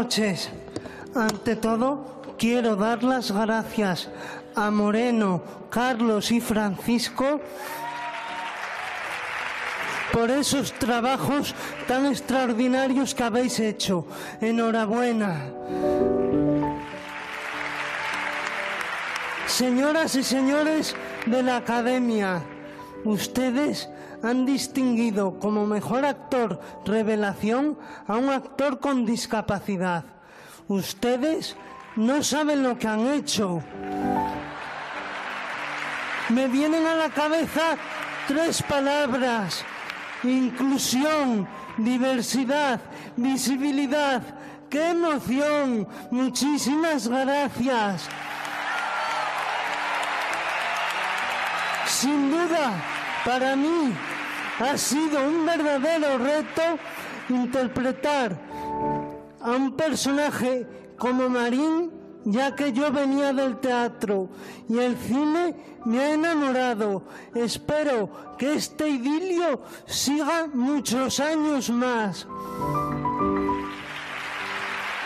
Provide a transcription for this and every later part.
Noches. Ante todo, quiero dar las gracias a Moreno, Carlos y Francisco por esos trabajos tan extraordinarios que habéis hecho. Enhorabuena. Señoras y señores de la Academia, ustedes han distinguido como mejor actor revelación a un actor con discapacidad. Ustedes no saben lo que han hecho. Me vienen a la cabeza tres palabras. Inclusión, diversidad, visibilidad. ¡Qué emoción! Muchísimas gracias. Sin duda, para mí ha sido un verdadero reto interpretar a un personaje como Marín, ya que yo venía del teatro y el cine me ha enamorado. Espero que este idilio siga muchos años más.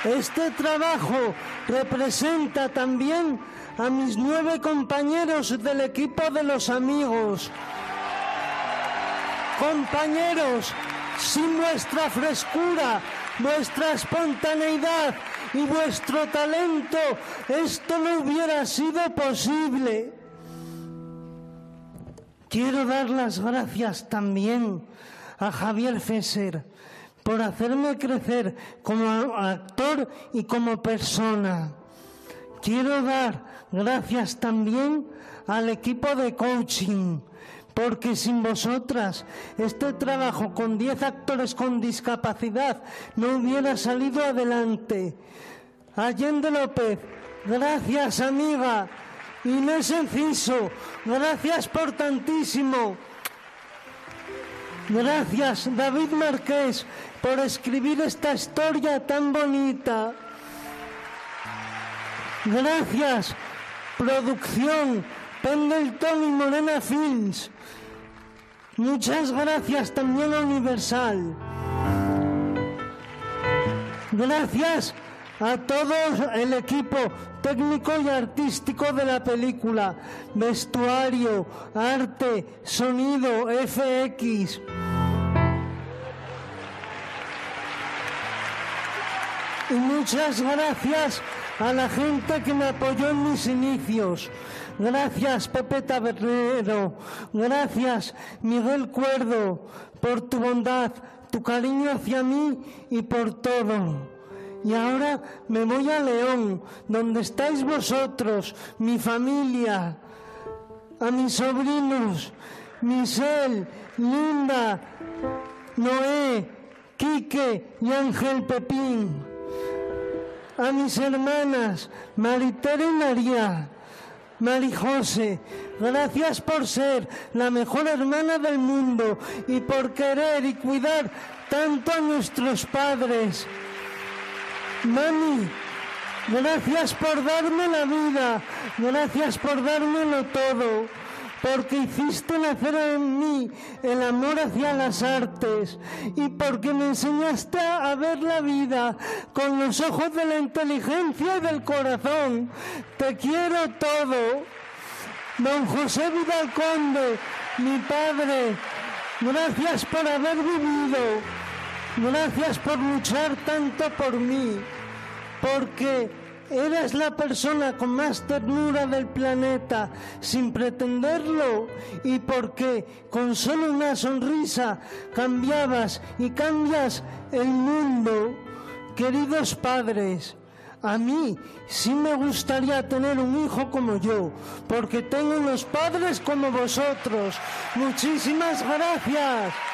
Este trabajo representa también a mis nueve compañeros del equipo de los amigos. Compañeros, sin vuestra frescura, vuestra espontaneidad y vuestro talento, esto no hubiera sido posible. Quiero dar las gracias también a Javier Fesser por hacerme crecer como actor y como persona. Quiero dar gracias también al equipo de coaching, porque sin vosotras este trabajo con 10 actores con discapacidad no hubiera salido adelante. Allende López, gracias amiga. Inés Enciso, gracias por tantísimo. Gracias David Marqués por escribir esta historia tan bonita. Gracias, producción Pendleton y Morena Films. Muchas gracias también a Universal. Gracias a todo el equipo técnico y artístico de la película, vestuario, arte, sonido, FX. Y muchas gracias a la gente que me apoyó en mis inicios. Gracias Pepe Tabernero, gracias Miguel Cuerdo por tu bondad, tu cariño hacia mí y por todo. Y ahora me voy a León, donde estáis vosotros, mi familia, a mis sobrinos, Michelle, Linda, Noé, Quique y Ángel Pepín, a mis hermanas, Maritere y María, José, gracias por ser la mejor hermana del mundo y por querer y cuidar tanto a nuestros padres. Mami, gracias por darme la vida, gracias por dármelo todo, porque hiciste nacer en mí el amor hacia las artes y porque me enseñaste a ver la vida con los ojos de la inteligencia y del corazón. Te quiero todo. Don José Vidal Conde, mi padre, gracias por haber vivido. Gracias por luchar tanto por mí, porque eres la persona con más ternura del planeta sin pretenderlo y porque con solo una sonrisa cambiabas y cambias el mundo. Queridos padres, a mí sí me gustaría tener un hijo como yo, porque tengo unos padres como vosotros. Muchísimas gracias.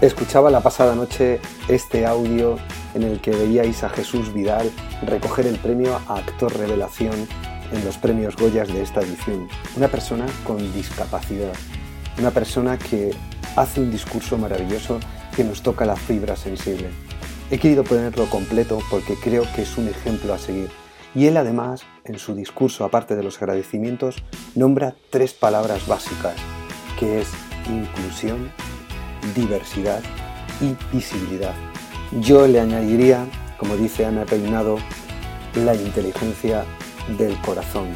Escuchaba la pasada noche este audio en el que veíais a Jesús Vidal recoger el premio a Actor Revelación en los premios Goyas de esta edición. Una persona con discapacidad, una persona que hace un discurso maravilloso que nos toca la fibra sensible. He querido ponerlo completo porque creo que es un ejemplo a seguir. Y él además, en su discurso, aparte de los agradecimientos, nombra tres palabras básicas, que es inclusión, diversidad y visibilidad. Yo le añadiría, como dice Ana Peinado, la inteligencia del corazón.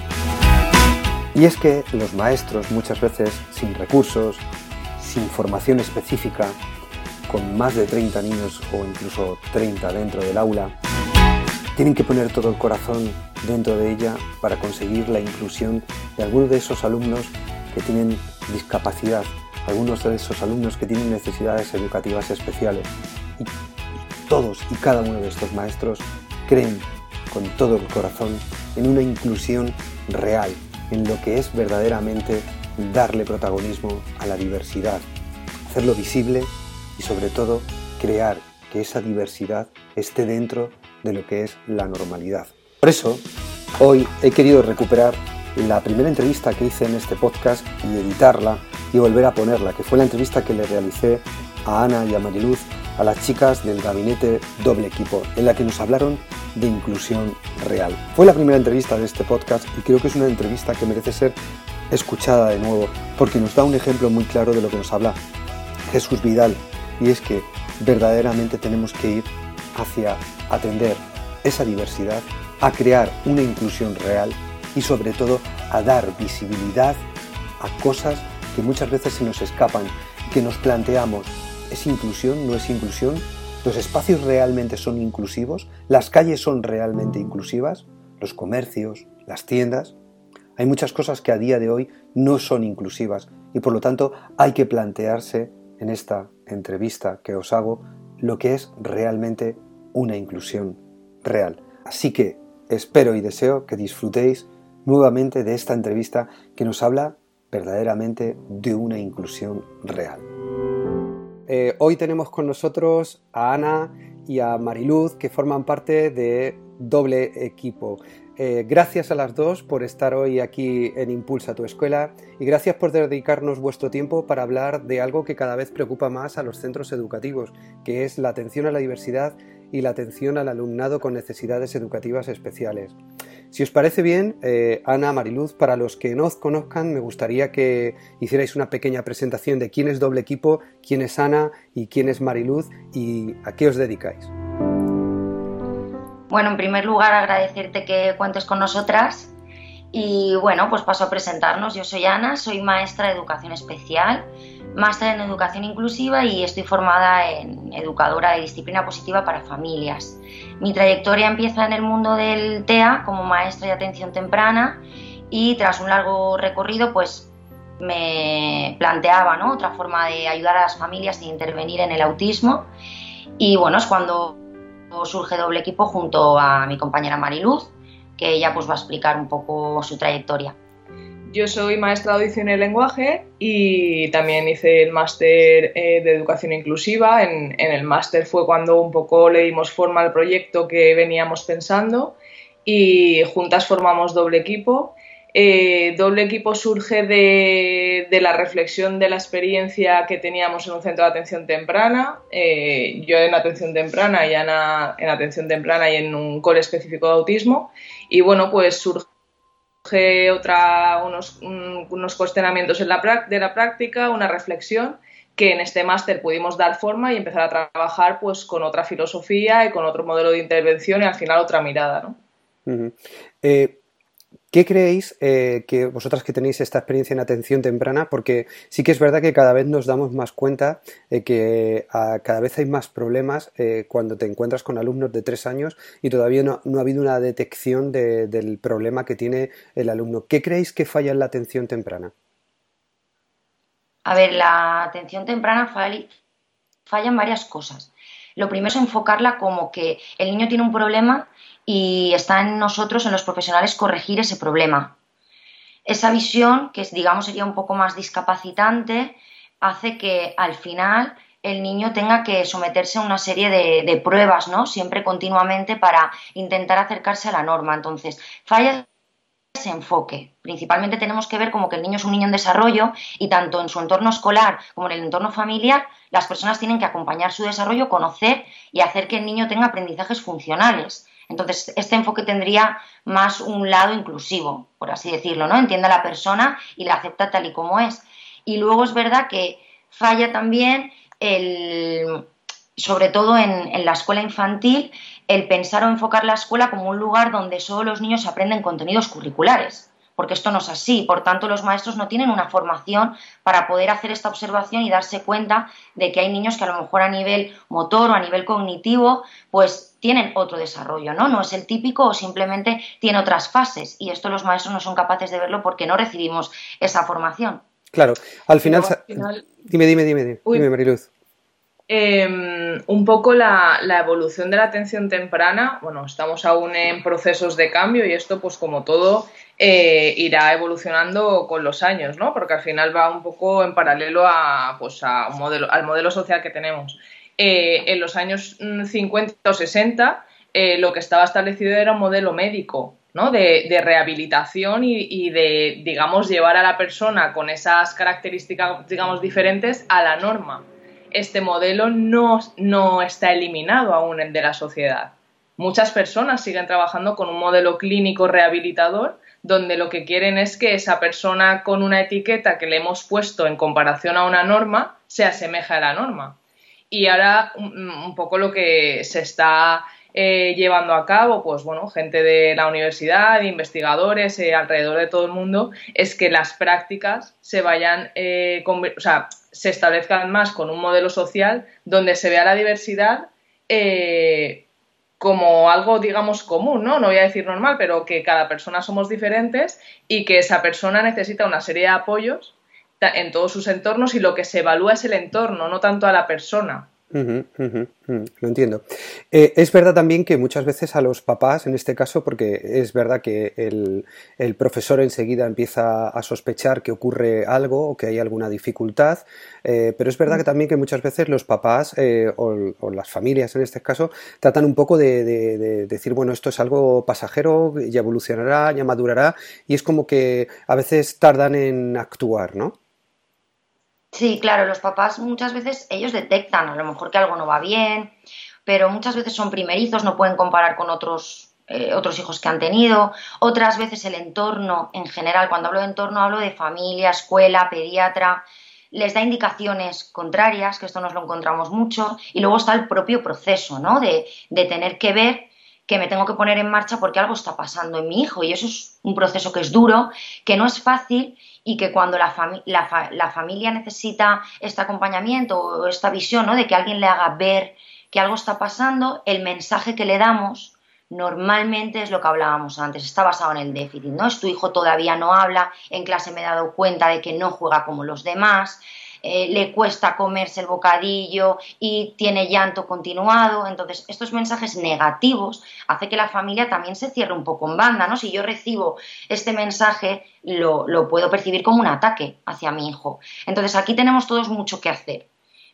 Y es que los maestros muchas veces sin recursos, sin formación específica, con más de 30 niños o incluso 30 dentro del aula, tienen que poner todo el corazón dentro de ella para conseguir la inclusión de algunos de esos alumnos que tienen discapacidad, algunos de esos alumnos que tienen necesidades educativas especiales. Y todos y cada uno de estos maestros creen con todo el corazón en una inclusión real, en lo que es verdaderamente darle protagonismo a la diversidad, hacerlo visible y sobre todo crear que esa diversidad esté dentro de lo que es la normalidad. Por eso, hoy he querido recuperar la primera entrevista que hice en este podcast y editarla y volver a ponerla, que fue la entrevista que le realicé a Ana y a Mariluz a las chicas del gabinete doble equipo, en la que nos hablaron de inclusión real. Fue la primera entrevista de este podcast y creo que es una entrevista que merece ser escuchada de nuevo, porque nos da un ejemplo muy claro de lo que nos habla Jesús Vidal, y es que verdaderamente tenemos que ir hacia atender esa diversidad, a crear una inclusión real y sobre todo a dar visibilidad a cosas que muchas veces se nos escapan, que nos planteamos ¿Es inclusión? ¿No es inclusión? ¿Los espacios realmente son inclusivos? ¿Las calles son realmente inclusivas? ¿Los comercios? ¿Las tiendas? Hay muchas cosas que a día de hoy no son inclusivas y por lo tanto hay que plantearse en esta entrevista que os hago lo que es realmente una inclusión real. Así que espero y deseo que disfrutéis nuevamente de esta entrevista que nos habla verdaderamente de una inclusión real. Eh, hoy tenemos con nosotros a Ana y a Mariluz, que forman parte de Doble Equipo. Eh, gracias a las dos por estar hoy aquí en Impulsa tu Escuela y gracias por dedicarnos vuestro tiempo para hablar de algo que cada vez preocupa más a los centros educativos, que es la atención a la diversidad y la atención al alumnado con necesidades educativas especiales. Si os parece bien, eh, Ana, Mariluz, para los que no os conozcan, me gustaría que hicierais una pequeña presentación de quién es Doble Equipo, quién es Ana y quién es Mariluz y a qué os dedicáis. Bueno, en primer lugar, agradecerte que cuentes con nosotras. Y bueno, pues paso a presentarnos. Yo soy Ana, soy maestra de educación especial máster en educación inclusiva y estoy formada en educadora de disciplina positiva para familias. Mi trayectoria empieza en el mundo del TEA como maestra de atención temprana y tras un largo recorrido pues me planteaba otra forma de ayudar a las familias e intervenir en el autismo y bueno, es cuando surge doble equipo junto a mi compañera Mariluz que ella pues va a explicar un poco su trayectoria. Yo soy maestra de audición y lenguaje y también hice el máster eh, de educación inclusiva. En, el máster fue cuando un poco le dimos forma al proyecto que veníamos pensando y juntas formamos doble equipo. Eh, doble equipo surge de, la reflexión de la experiencia que teníamos en un centro de atención temprana, eh, yo en atención temprana y Ana en atención temprana y en un cole específico de autismo. Y bueno, pues surge otra, unos, unos cuestionamientos en la, de la práctica, una reflexión que en este máster pudimos dar forma y empezar a trabajar pues con otra filosofía y con otro modelo de intervención y al final otra mirada. ¿no? ¿Qué creéis eh, que vosotras que tenéis esta experiencia en atención temprana? Porque sí que es verdad que cada vez nos damos más cuenta de que ah, cada vez hay más problemas eh, cuando te encuentras con alumnos de tres años y todavía no, ha habido una detección del problema que tiene el alumno. ¿Qué creéis que falla en la atención temprana? A ver, la atención temprana falla en varias cosas. Lo primero es enfocarla como que el niño tiene un problema y está en nosotros, en los profesionales, corregir ese problema. Esa visión, que digamos sería un poco más discapacitante, hace que al final el niño tenga que someterse a una serie de, pruebas, ¿no? Siempre continuamente para intentar acercarse a la norma. Entonces, falla ese enfoque. Principalmente tenemos que ver como que el niño es un niño en desarrollo y tanto en su entorno escolar como en el entorno familiar, las personas tienen que acompañar su desarrollo, conocer y hacer que el niño tenga aprendizajes funcionales. Entonces, este enfoque tendría más un lado inclusivo, por así decirlo, ¿no? Entiende a la persona y la acepta tal y como es. Y luego es verdad que falla también el, sobre todo en, la escuela infantil, el pensar o enfocar la escuela como un lugar donde solo los niños aprenden contenidos curriculares, porque esto no es así. Por tanto, los maestros no tienen una formación para poder hacer esta observación y darse cuenta de que hay niños que a lo mejor a nivel motor o a nivel cognitivo, pues tienen otro desarrollo, ¿no? No es el típico o simplemente tiene otras fases. Y esto los maestros no son capaces de verlo porque no recibimos esa formación. Claro, al final... Dime, dime, dime, dime, Mariluz. Em, un poco la, evolución de la atención temprana, bueno, estamos aún en procesos de cambio y esto, pues como todo, eh, irá evolucionando con los años, ¿no? Porque al final va un poco en paralelo a, pues, a un modelo, al modelo social que tenemos. Eh, en los años 50 mm, o 60, eh, lo que estaba establecido era un modelo médico, ¿no? De, rehabilitación y, y, de, digamos, llevar a la persona con esas características, digamos, diferentes a la norma este modelo no, no está eliminado aún de la sociedad. Muchas personas siguen trabajando con un modelo clínico rehabilitador donde lo que quieren es que esa persona con una etiqueta que le hemos puesto en comparación a una norma se asemeja a la norma. Y ahora un poco lo que se está eh, llevando a cabo, pues bueno, gente de la universidad, investigadores eh, alrededor de todo el mundo, es que las prácticas se vayan, eh, o sea, se establezcan más con un modelo social donde se vea la diversidad como algo, digamos, común, ¿no? No voy a decir normal, pero que cada persona somos diferentes y que esa persona necesita una serie de apoyos en todos sus entornos y lo que se evalúa es el entorno, no tanto a la persona lo entiendo. Eh, es verdad también que muchas veces a los papás, en este caso, porque es verdad que el, profesor enseguida empieza a sospechar que ocurre algo o que hay alguna dificultad, eh, pero es verdad que también que muchas veces los papás eh, o, las familias, en este caso, tratan un poco de, de, decir, bueno, esto es algo pasajero, ya evolucionará, ya madurará, y es como que a veces tardan en actuar, ¿no? Sí, claro, los papás muchas veces ellos detectan a lo mejor que algo no va bien, pero muchas veces son primerizos, no pueden comparar con otros eh, otros hijos que han tenido, otras veces el entorno en general, cuando hablo de entorno hablo de familia, escuela, pediatra, les da indicaciones contrarias, que esto nos lo encontramos mucho, y luego está el propio proceso, ¿no? De, de tener que ver que me tengo que poner en marcha porque algo está pasando en mi hijo, y eso es un proceso que es duro, que no es fácil y que cuando la, la, familia necesita este acompañamiento o esta visión ¿no? de que alguien le haga ver que algo está pasando, el mensaje que le damos normalmente es lo que hablábamos antes, está basado en el déficit, ¿no? Es tu hijo todavía no habla, en clase me he dado cuenta de que no juega como los demás, eh, le cuesta comerse el bocadillo y tiene llanto continuado. Entonces, estos mensajes negativos hace que la familia también se cierre un poco en banda, ¿no? Si yo recibo este mensaje, lo, lo puedo percibir como un ataque hacia mi hijo. Entonces, aquí tenemos todos mucho que hacer.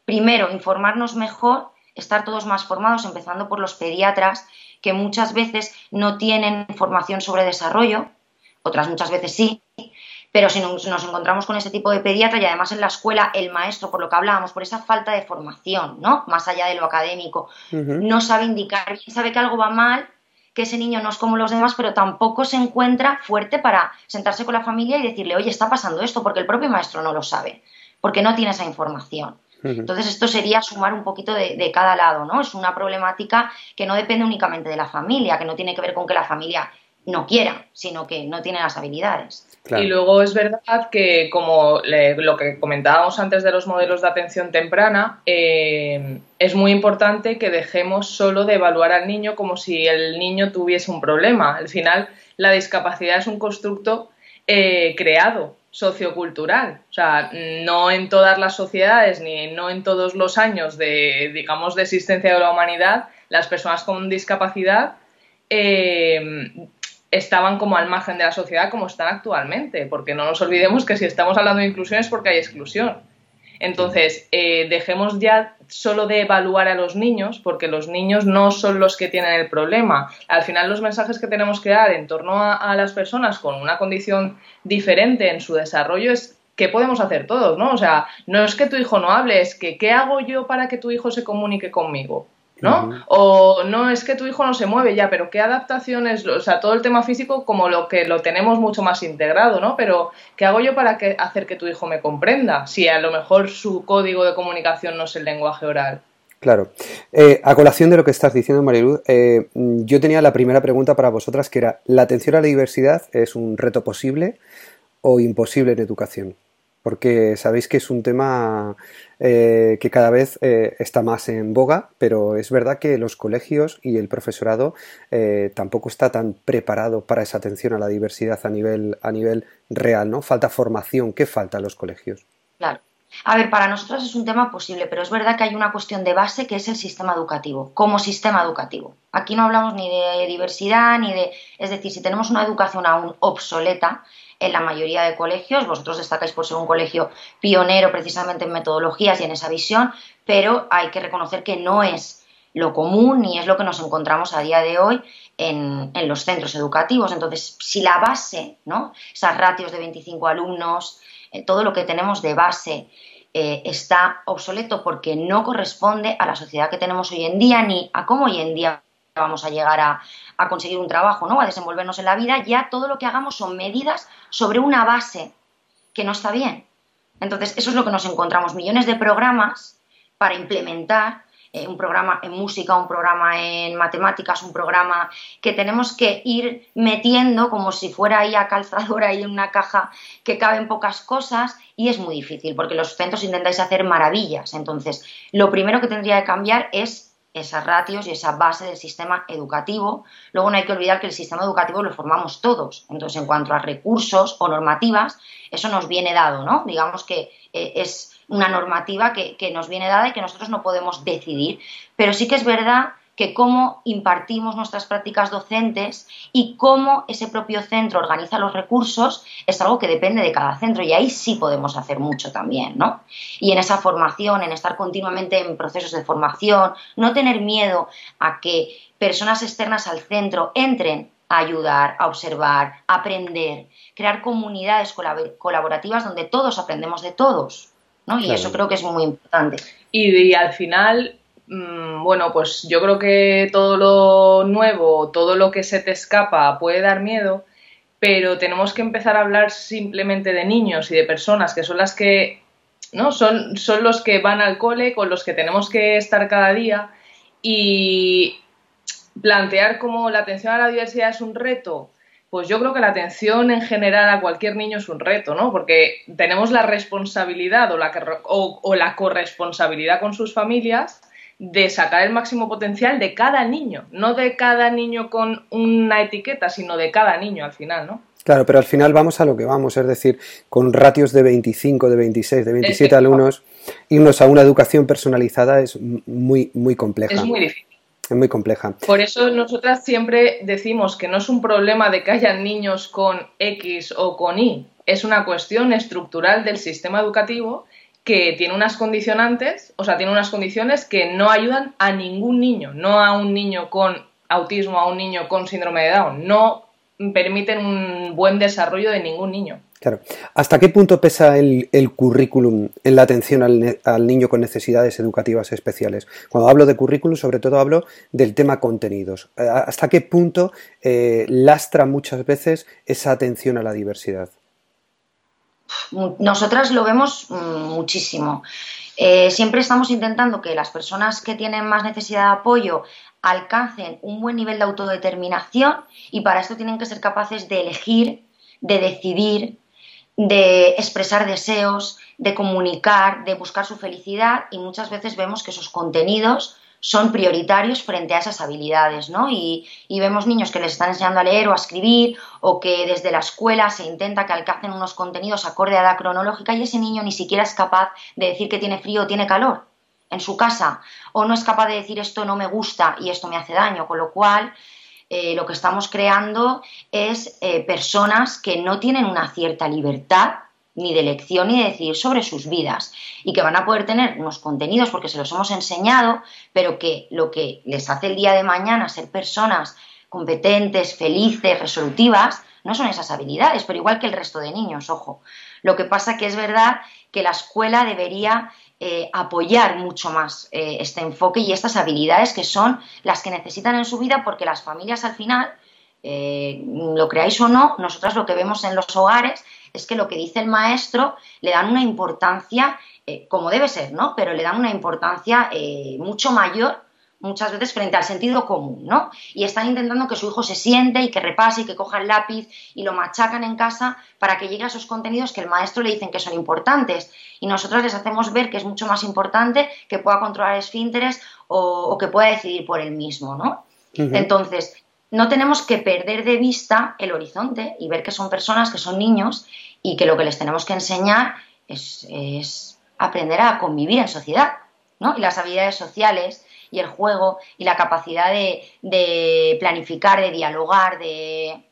Primero, informarnos mejor, estar todos más formados, empezando por los pediatras, que muchas veces no tienen formación sobre desarrollo, otras muchas veces sí, pero si nos, encontramos con ese tipo de pediatra y además en la escuela el maestro, por lo que hablábamos, por esa falta de formación, ¿no? Más allá de lo académico, no sabe indicar, sabe que algo va mal, que ese niño no es como los demás, pero tampoco se encuentra fuerte para sentarse con la familia y decirle, oye, está pasando esto, porque el propio maestro no lo sabe, porque no tiene esa información. Entonces, esto sería sumar un poquito de, de, cada lado, ¿no? Es una problemática que no depende únicamente de la familia, que no tiene que ver con que la familia no quiera, sino que no tiene las habilidades. Y luego es verdad que, como lo que comentábamos antes de los modelos de atención temprana, eh, es muy importante que dejemos solo de evaluar al niño como si el niño tuviese un problema. Al final, la discapacidad es un constructo eh, creado sociocultural. O sea, no en todas las sociedades ni no en todos los años de, digamos, de existencia de la humanidad, las personas con discapacidad eh, estaban como al margen de la sociedad como están actualmente, porque no nos olvidemos que si estamos hablando de inclusión es porque hay exclusión. Entonces, eh, dejemos ya solo de evaluar a los niños, porque los niños no son los que tienen el problema. Al final, los mensajes que tenemos que dar en torno a, las personas con una condición diferente en su desarrollo es qué podemos hacer todos, ¿no? O sea, no es que tu hijo no hable, es que qué hago yo para que tu hijo se comunique conmigo. ¿No? O no es que tu hijo no se mueve ya, pero qué adaptaciones, o sea, todo el tema físico como lo que lo tenemos mucho más integrado, ¿no? Pero ¿qué hago yo para que, hacer que tu hijo me comprenda? Si a lo mejor su código de comunicación no es el lenguaje oral. Claro. Eh, a colación de lo que estás diciendo, Mariluz, eh, yo tenía la primera pregunta para vosotras, que era, ¿la atención a la diversidad es un reto posible o imposible en educación? Porque sabéis que es un tema eh, que cada vez eh, está más en boga, pero es verdad que los colegios y el profesorado eh, tampoco está tan preparado para esa atención a la diversidad a nivel, a nivel real, ¿no? Falta formación. ¿Qué falta a los colegios? Claro. A ver, para nosotros es un tema posible, pero es verdad que hay una cuestión de base que es el sistema educativo, como sistema educativo. Aquí no hablamos ni de diversidad, ni de... Es decir, si tenemos una educación aún obsoleta, en la mayoría de colegios. Vosotros destacáis por ser un colegio pionero precisamente en metodologías y en esa visión, pero hay que reconocer que no es lo común ni es lo que nos encontramos a día de hoy en, los centros educativos. Entonces, si la base, ¿no? esas ratios de 25 alumnos, eh, todo lo que tenemos de base eh, está obsoleto porque no corresponde a la sociedad que tenemos hoy en día ni a cómo hoy en día vamos a llegar a, conseguir un trabajo, ¿no? a desenvolvernos en la vida, ya todo lo que hagamos son medidas sobre una base que no está bien. Entonces, eso es lo que nos encontramos, millones de programas para implementar eh, un programa en música, un programa en matemáticas, un programa que tenemos que ir metiendo como si fuera ahí a calzadora y en una caja que caben pocas cosas y es muy difícil porque los centros intentáis hacer maravillas. Entonces, lo primero que tendría que cambiar es esas ratios y esa base del sistema educativo. Luego no hay que olvidar que el sistema educativo lo formamos todos. Entonces, en cuanto a recursos o normativas, eso nos viene dado, ¿no? Digamos que eh, es una normativa que, que nos viene dada y que nosotros no podemos decidir. Pero sí que es verdad que cómo impartimos nuestras prácticas docentes y cómo ese propio centro organiza los recursos es algo que depende de cada centro y ahí sí podemos hacer mucho también, ¿no? Y en esa formación, en estar continuamente en procesos de formación, no tener miedo a que personas externas al centro entren a ayudar, a observar, a aprender, crear comunidades colaborativas donde todos aprendemos de todos, ¿no? Y eso creo que es muy importante. y al final bueno, pues yo creo que todo lo nuevo, todo lo que se te escapa puede dar miedo, pero tenemos que empezar a hablar simplemente de niños y de personas que son las que, ¿no? Son, son los que van al cole, con los que tenemos que estar cada día y plantear como la atención a la diversidad es un reto. Pues yo creo que la atención en general a cualquier niño es un reto, ¿no? Porque tenemos la responsabilidad o la, o la corresponsabilidad con sus familias de sacar el máximo potencial de cada niño, no de cada niño con una etiqueta, sino de cada niño al final, ¿no? Claro, pero al final vamos a lo que vamos, es decir, con ratios de 25, de 26, de 27 alumnos, irnos a una educación personalizada es muy, muy compleja. Es muy difícil. Es muy compleja. Por eso nosotras siempre decimos que no es un problema de que hayan niños con X o con Y, es una cuestión estructural del sistema educativo que tiene unas condicionantes, o sea, tiene unas condiciones que no ayudan a ningún niño, no a un niño con autismo, a un niño con síndrome de Down, no permiten un buen desarrollo de ningún niño. Claro. ¿Hasta qué punto pesa el, currículum en la atención al, niño con necesidades educativas especiales? Cuando hablo de currículum, sobre todo hablo del tema contenidos. Eh, ¿Hasta qué punto eh, lastra muchas veces esa atención a la diversidad? Nosotras lo vemos mm, muchísimo. Eh, siempre estamos intentando que las personas que tienen más necesidad de apoyo alcancen un buen nivel de autodeterminación y para esto tienen que ser capaces de elegir, de decidir, de expresar deseos, de comunicar, de buscar su felicidad y muchas veces vemos que esos contenidos son prioritarios frente a esas habilidades, ¿no? Y, vemos niños que les están enseñando a leer o a escribir o que desde la escuela se intenta que alcancen unos contenidos acorde a la cronológica y ese niño ni siquiera es capaz de decir que tiene frío o tiene calor en su casa o no es capaz de decir esto no me gusta y esto me hace daño, con lo cual eh, lo que estamos creando es eh, personas que no tienen una cierta libertad ni de elección ni de decidir sobre sus vidas y que van a poder tener unos contenidos porque se los hemos enseñado, pero que lo que les hace el día de mañana ser personas competentes, felices, resolutivas, no son esas habilidades, pero igual que el resto de niños, ojo. Lo que pasa que es verdad que la escuela debería eh, apoyar mucho más eh, este enfoque y estas habilidades que son las que necesitan en su vida porque las familias al final, eh, lo creáis o no, nosotras lo que vemos en los hogares es que lo que dice el maestro le dan una importancia, eh, como debe ser, ¿no? Pero le dan una importancia eh, mucho mayor muchas veces frente al sentido común, ¿no? Y están intentando que su hijo se siente y que repase y que coja el lápiz y lo machacan en casa para que llegue a esos contenidos que el maestro le dicen que son importantes. Y nosotros les hacemos ver que es mucho más importante que pueda controlar esfínteres o, que pueda decidir por él mismo, ¿no? Entonces, no tenemos que perder de vista el horizonte y ver que son personas, que son niños y que lo que les tenemos que enseñar es, aprender a convivir en sociedad, ¿no? Y las habilidades sociales y el juego y la capacidad de, planificar, de dialogar, de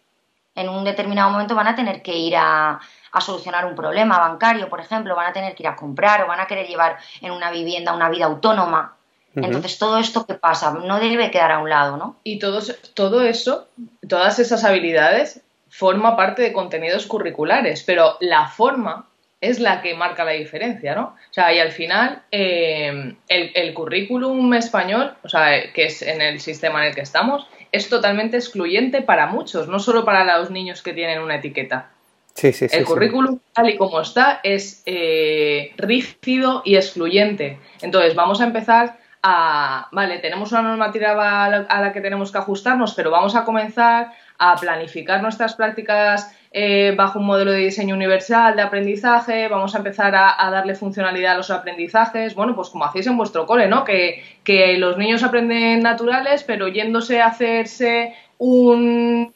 en un determinado momento van a tener que ir a, a, solucionar un problema bancario, por ejemplo, van a tener que ir a comprar o van a querer llevar en una vivienda una vida autónoma. Entonces, todo esto que pasa no debe quedar a un lado, ¿no? Y todo, todo eso, todas esas habilidades, forma parte de contenidos curriculares, pero la forma es la que marca la diferencia, ¿no? O sea, y al final, eh, el, currículum español, o sea, que es en el sistema en el que estamos, es totalmente excluyente para muchos, no solo para los niños que tienen una etiqueta. Sí, sí, el currículum, tal y como está, es eh, rígido y excluyente. Entonces, vamos a empezar vale, tenemos una normativa a la, que tenemos que ajustarnos, pero vamos a comenzar a planificar nuestras prácticas eh, bajo un modelo de diseño universal de aprendizaje, vamos a empezar a, darle funcionalidad a los aprendizajes, bueno, pues como hacéis en vuestro cole, ¿no? Que, que los niños aprenden naturales, pero yéndose a hacerse un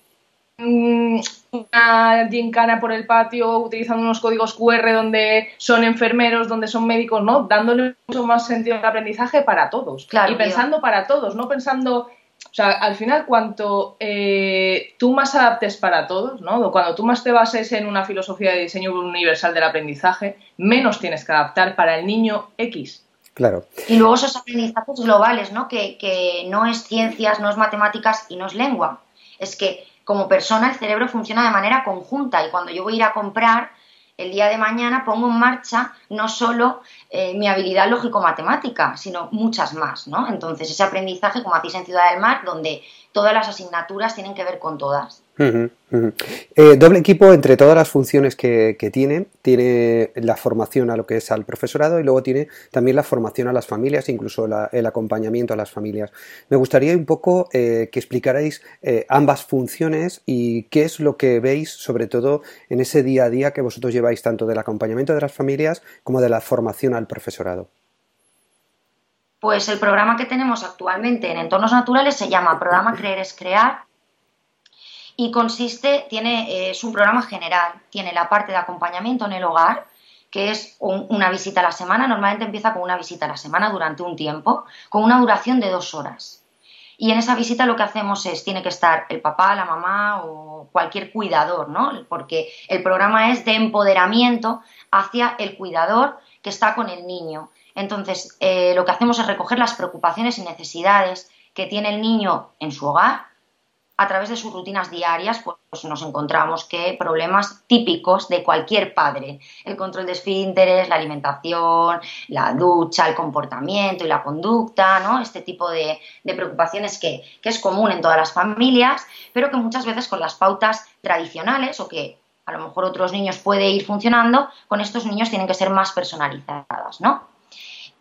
una gincana por el patio utilizando unos códigos QR donde son enfermeros, donde son médicos, ¿no? Dándole mucho más sentido al aprendizaje para todos. y pensando para todos, no pensando... O sea, al final, cuanto eh, tú más adaptes para todos, ¿no? Cuando tú más te bases en una filosofía de diseño universal del aprendizaje, menos tienes que adaptar para el niño X. Claro. Y luego esos aprendizajes globales, ¿no? Que, que no es ciencias, no es matemáticas y no es lengua. Es que como persona el cerebro funciona de manera conjunta y cuando yo voy a ir a comprar, el día de mañana pongo en marcha no solo eh, mi habilidad lógico-matemática, sino muchas más, ¿no? Entonces, ese aprendizaje, como hacéis en Ciudad del Mar, donde todas las asignaturas tienen que ver con todas. Eh, doble equipo entre todas las funciones que, tiene, tiene la formación a lo que es al profesorado y luego tiene también la formación a las familias, incluso el acompañamiento a las familias. Me gustaría un poco eh, que explicarais eh, ambas funciones y qué es lo que veis, sobre todo en ese día a día que vosotros lleváis tanto del acompañamiento de las familias como de la formación al profesorado. Pues el programa que tenemos actualmente en entornos naturales se llama Programa Creer es Crear y consiste, tiene, eh, es un programa general, tiene la parte de acompañamiento en el hogar, que es una visita a la semana, normalmente empieza con una visita a la semana durante un tiempo, con una duración de dos horas. Y en esa visita lo que hacemos es, tiene que estar el papá, la mamá o cualquier cuidador, ¿no? Porque el programa es de empoderamiento hacia el cuidador que está con el niño. Entonces, eh, lo que hacemos es recoger las preocupaciones y necesidades que tiene el niño en su hogar a través de sus rutinas diarias, pues nos encontramos que problemas típicos de cualquier padre, el control de esfínteres, la alimentación, la ducha, el comportamiento y la conducta, ¿no? Este tipo de, preocupaciones que, que es común en todas las familias, pero que muchas veces con las pautas tradicionales o que a lo mejor otros niños puede ir funcionando, con estos niños tienen que ser más personalizadas, ¿no?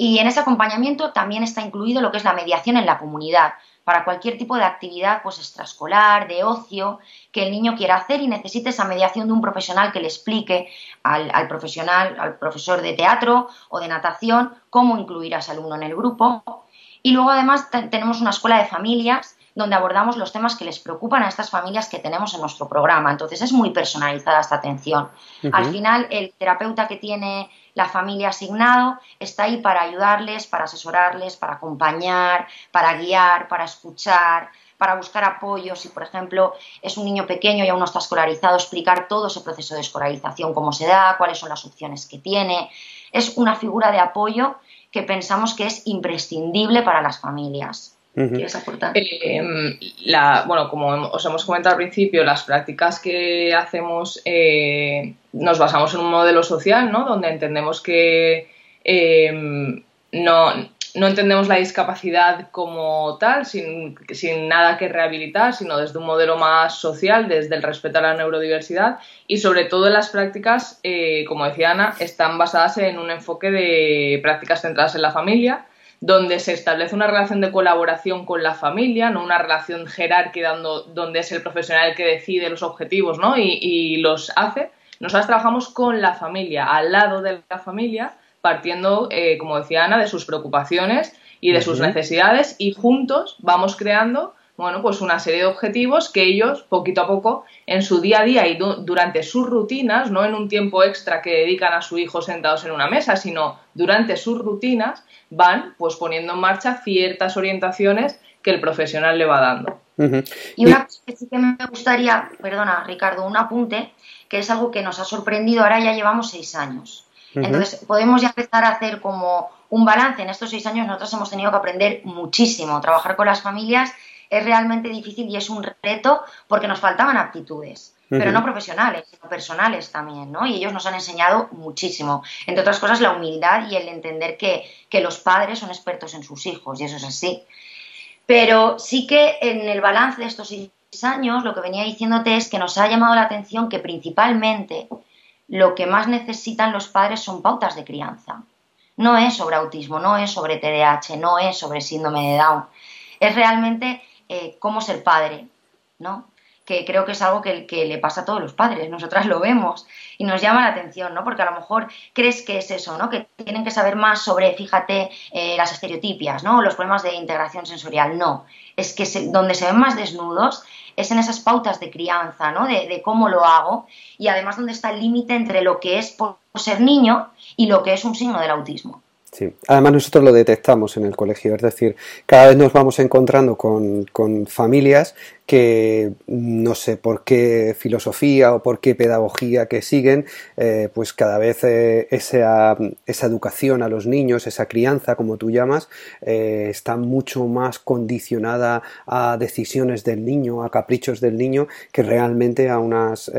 Y en ese acompañamiento también está incluido lo que es la mediación en la comunidad, para cualquier tipo de actividad pues extraescolar, de ocio, que el niño quiera hacer y necesite esa mediación de un profesional que le explique al, al profesional, al profesor de teatro o de natación, cómo incluir a ese alumno en el grupo. Y luego además tenemos una escuela de familias donde abordamos los temas que les preocupan a estas familias que tenemos en nuestro programa. Entonces es muy personalizada esta atención. Al final, el terapeuta que tiene la familia asignado está ahí para ayudarles, para asesorarles, para acompañar, para guiar, para escuchar, para buscar apoyo. Si, por ejemplo, es un niño pequeño y aún no está escolarizado, explicar todo ese proceso de escolarización, cómo se da, cuáles son las opciones que tiene. Es una figura de apoyo que pensamos que es imprescindible para las familias. ¿Quieres aportar? Eh, la, bueno, como os hemos comentado al principio, las prácticas que hacemos eh, nos basamos en un modelo social, ¿no? Donde entendemos que eh, no, no, entendemos la discapacidad como tal, sin, sin, nada que rehabilitar, sino desde un modelo más social, desde el respeto a la neurodiversidad y sobre todo las prácticas, como decía Ana, están basadas en un enfoque de prácticas centradas en la familia donde se establece una relación de colaboración con la familia, no una relación jerárquica donde es el profesional el que decide los objetivos ¿no? y, los hace. Nosotros trabajamos con la familia, al lado de la familia, partiendo, eh, como decía Ana, de sus preocupaciones y de sus necesidades y juntos vamos creando bueno, pues una serie de objetivos que ellos, poquito a poco, en su día a día y durante sus rutinas, no en un tiempo extra que dedican a su hijo sentados en una mesa, sino durante sus rutinas, van pues poniendo en marcha ciertas orientaciones que el profesional le va dando. Y una cosa que sí que me gustaría, perdona Ricardo, un apunte, que es algo que nos ha sorprendido, ahora ya llevamos seis años. Entonces podemos ya empezar a hacer como un balance. En estos seis años nosotros hemos tenido que aprender muchísimo. Trabajar con las familias es realmente difícil y es un reto porque nos faltaban aptitudes pero no profesionales, sino personales también, ¿no? Y ellos nos han enseñado muchísimo. Entre otras cosas, la humildad y el entender que, los padres son expertos en sus hijos, y eso es así. Pero sí que en el balance de estos seis años, lo que venía diciéndote es que nos ha llamado la atención que principalmente lo que más necesitan los padres son pautas de crianza. No es sobre autismo, no es sobre TDAH, no es sobre síndrome de Down. Es realmente eh, cómo ser padre, ¿no? Que creo que es algo que, le pasa a todos los padres, nosotras lo vemos y nos llama la atención, ¿no? Porque a lo mejor crees que es eso, ¿no? Que tienen que saber más sobre, fíjate, eh, las estereotipias, ¿no? Los problemas de integración sensorial, no. Es que donde se ven más desnudos es en esas pautas de crianza, ¿no? De, cómo lo hago y además donde está el límite entre lo que es por ser niño y lo que es un signo del autismo. Sí, además nosotros lo detectamos en el colegio, es decir, cada vez nos vamos encontrando con, con familias que no sé por qué filosofía o por qué pedagogía que siguen, eh, pues cada vez eh, esa, esa, educación a los niños, esa crianza, como tú llamas, eh, está mucho más condicionada a decisiones del niño, a caprichos del niño, que realmente a unas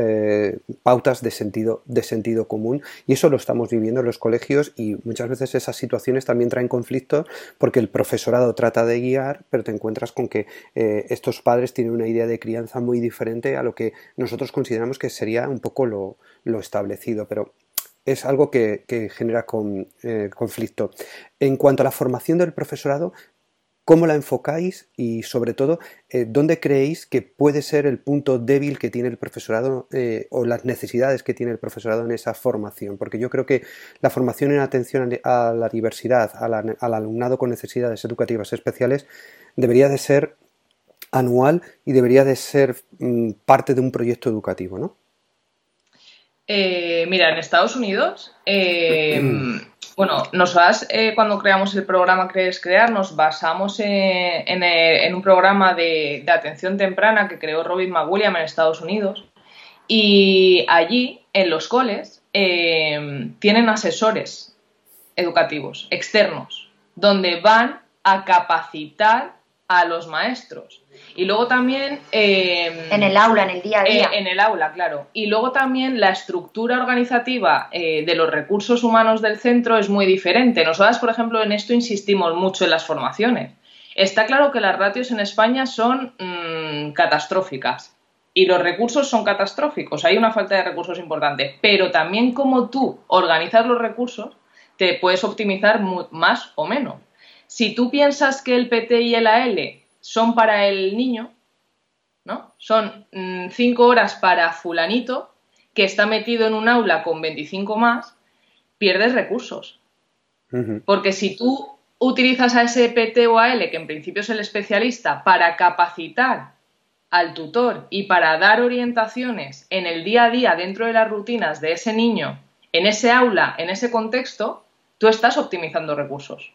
pautas de sentido, de sentido común. Y eso lo estamos viviendo en los colegios y muchas veces esas situaciones también traen conflictos porque el profesorado trata de guiar, pero te encuentras con que estos padres tienen una una idea de crianza muy diferente a lo que nosotros consideramos que sería un poco lo, establecido, pero es algo que, genera con, eh, conflicto. En cuanto a la formación del profesorado, ¿cómo la enfocáis y sobre todo, eh, dónde creéis que puede ser el punto débil que tiene el profesorado eh, o las necesidades que tiene el profesorado en esa formación? Porque yo creo que la formación en atención a la diversidad, al alumnado con necesidades educativas especiales, debería de ser anual y debería de ser mm, parte de un proyecto educativo, ¿no? Eh, mira, en Estados Unidos, eh, bueno, nos vas, eh, cuando creamos el programa Crees Crear, nos basamos en, un programa de, atención temprana que creó Robin McWilliam en Estados Unidos. Y allí, en los coles, tienen asesores educativos externos, donde van a capacitar a los maestros. Y luego también... Em, en el aula, en el día a día. Eh, en el aula, claro. Y luego también la estructura organizativa eh, de los recursos humanos del centro es muy diferente. Nosotras, por ejemplo, en esto insistimos mucho en las formaciones. Está claro que las ratios en España son mm, catastróficas y los recursos son catastróficos. Hay una falta de recursos importante. Pero también como tú organizas los recursos, te puedes optimizar más o menos. Si tú piensas que el PT y el AL son para el niño, ¿no? Son mm, cinco horas para fulanito que está metido en un aula con 25 más, pierdes recursos. Porque si tú utilizas a ese PT o a L, que en principio es el especialista, para capacitar al tutor y para dar orientaciones en el día a día dentro de las rutinas de ese niño, en ese aula, en ese contexto, tú estás optimizando recursos.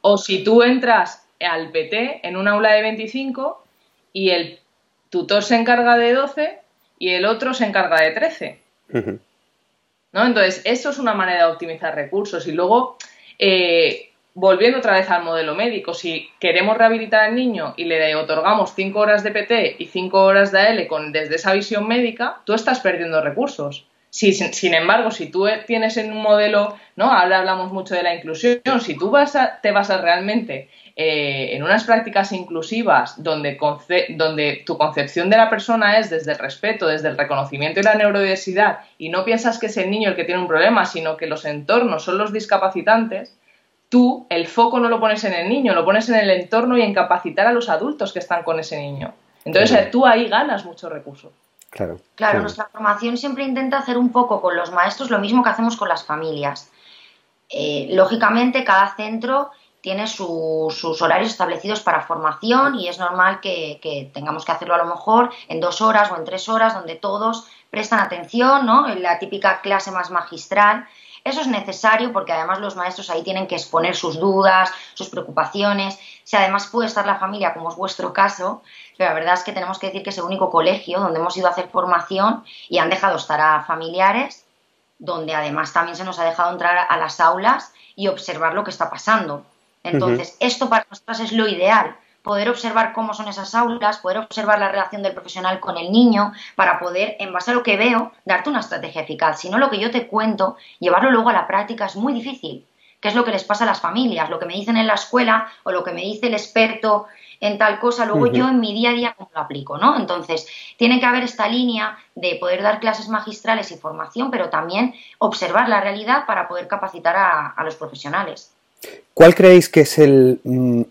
O si tú entras al PT en un aula de 25 y el tutor se encarga de 12 y el otro se encarga de 13. ¿No? Entonces, eso es una manera de optimizar recursos. Y luego, eh, volviendo otra vez al modelo médico, si queremos rehabilitar al niño y le otorgamos 5 horas de PT y 5 horas de AL con, desde esa visión médica, tú estás perdiendo recursos. Si, sin, embargo, si tú tienes en un modelo, ¿no? Ahora hablamos mucho de la inclusión, si tú vas a, te basas realmente eh, en unas prácticas inclusivas donde, donde tu concepción de la persona es desde el respeto, desde el reconocimiento y la neurodiversidad, y no piensas que es el niño el que tiene un problema, sino que los entornos son los discapacitantes, tú el foco no lo pones en el niño, lo pones en el entorno y en capacitar a los adultos que están con ese niño. Entonces tú ahí ganas muchos recursos. Claro. Claro, nuestra formación siempre intenta hacer un poco con los maestros lo mismo que hacemos con las familias. Eh, lógicamente, cada centro tiene sus horarios establecidos para formación y es normal que, que, tengamos que hacerlo a lo mejor en dos horas o en tres horas donde todos prestan atención, ¿no? En la típica clase más magistral eso es necesario porque además los maestros ahí tienen que exponer sus dudas, sus preocupaciones. Si además puede estar la familia, como es vuestro caso, pero la verdad es que tenemos que decir que es el único colegio donde hemos ido a hacer formación y han dejado estar a familiares, donde además también se nos ha dejado entrar a las aulas y observar lo que está pasando. Entonces, esto para nosotros es lo ideal, poder observar cómo son esas aulas, poder observar la relación del profesional con el niño, para poder, en base a lo que veo, darte una estrategia eficaz. Si no, lo que yo te cuento, llevarlo luego a la práctica es muy difícil. ¿Qué es lo que les pasa a las familias? Lo que me dicen en la escuela o lo que me dice el experto en tal cosa, luego yo en mi día a día cómo lo aplico, ¿no? Entonces, tiene que haber esta línea de poder dar clases magistrales y formación, pero también observar la realidad para poder capacitar a, a los profesionales. ¿Cuál creéis que es el mm,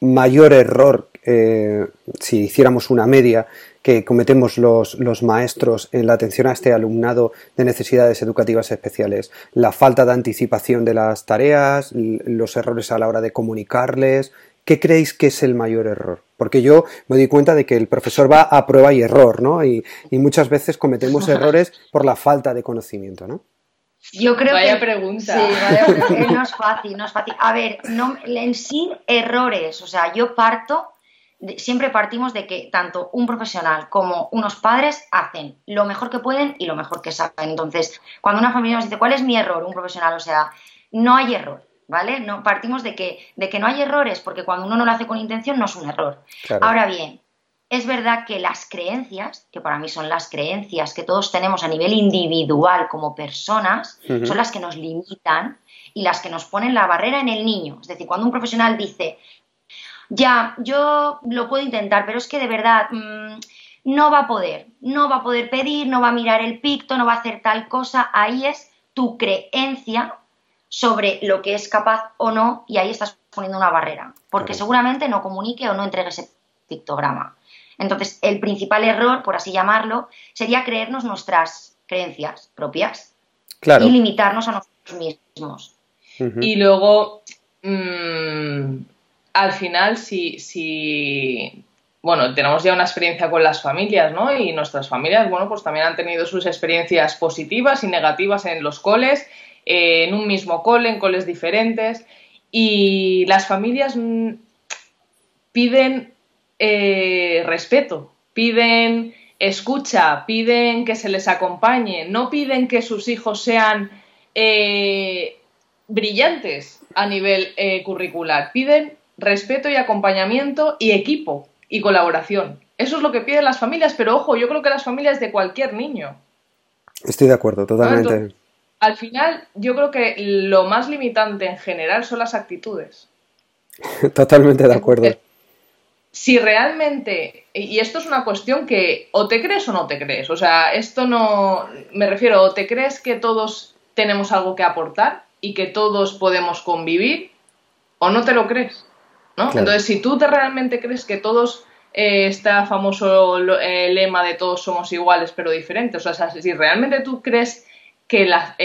mayor error, eh, si hiciéramos una media, que cometemos los, los, maestros en la atención a este alumnado de necesidades educativas especiales? La falta de anticipación de las tareas, los errores a la hora de comunicarles. ¿Qué creéis que es el mayor error? Porque yo me doy cuenta de que el profesor va a prueba y error, ¿no? Y, y muchas veces cometemos errores por la falta de conocimiento, ¿no? Yo creo vaya pregunta. Sí, vaya pregunta. no es fácil, no es fácil. A ver, no, en sí, errores. O sea, yo parto, siempre partimos de que tanto un profesional como unos padres hacen lo mejor que pueden y lo mejor que saben. Entonces, cuando una familia nos dice, ¿cuál es mi error? Un profesional, o sea, no hay error. ¿Vale? No, partimos de que, de que no hay errores, porque cuando uno no lo hace con intención no es un error. Ahora bien, es verdad que las creencias, que para mí son las creencias que todos tenemos a nivel individual como personas, son las que nos limitan y las que nos ponen la barrera en el niño. Es decir, cuando un profesional dice, ya, yo lo puedo intentar, pero es que de verdad mm, no va a poder, no va a poder pedir, no va a mirar el picto, no va a hacer tal cosa, ahí es tu creencia sobre lo que es capaz o no y ahí estás poniendo una barrera, porque seguramente no comunique o no entregue ese pictograma. Entonces, el principal error, por así llamarlo, sería creernos nuestras creencias propias y limitarnos a nosotros mismos. Y luego, mm, al final, si, si, bueno, tenemos ya una experiencia con las familias, ¿no? Y nuestras familias, bueno, pues también han tenido sus experiencias positivas y negativas en los coles, eh, en un mismo cole, en coles diferentes. Y las familias mm, piden eh, respeto, piden escucha, piden que se les acompañe, no piden que sus hijos sean eh, brillantes a nivel eh, curricular, piden respeto y acompañamiento y equipo y colaboración. Eso es lo que piden las familias, pero ojo, yo creo que las familias de cualquier niño. Estoy de acuerdo, totalmente. al final, yo creo que lo más limitante en general son las actitudes. totalmente de acuerdo si realmente, y esto es una cuestión que o te crees o no te crees, o sea, esto no, me refiero, o te crees que todos tenemos algo que aportar y que todos podemos convivir, o no te lo crees. ¿no? Entonces, si tú te realmente crees que todos eh, está famoso eh, lema de todos somos iguales pero diferentes, o sea, si realmente tú crees que la,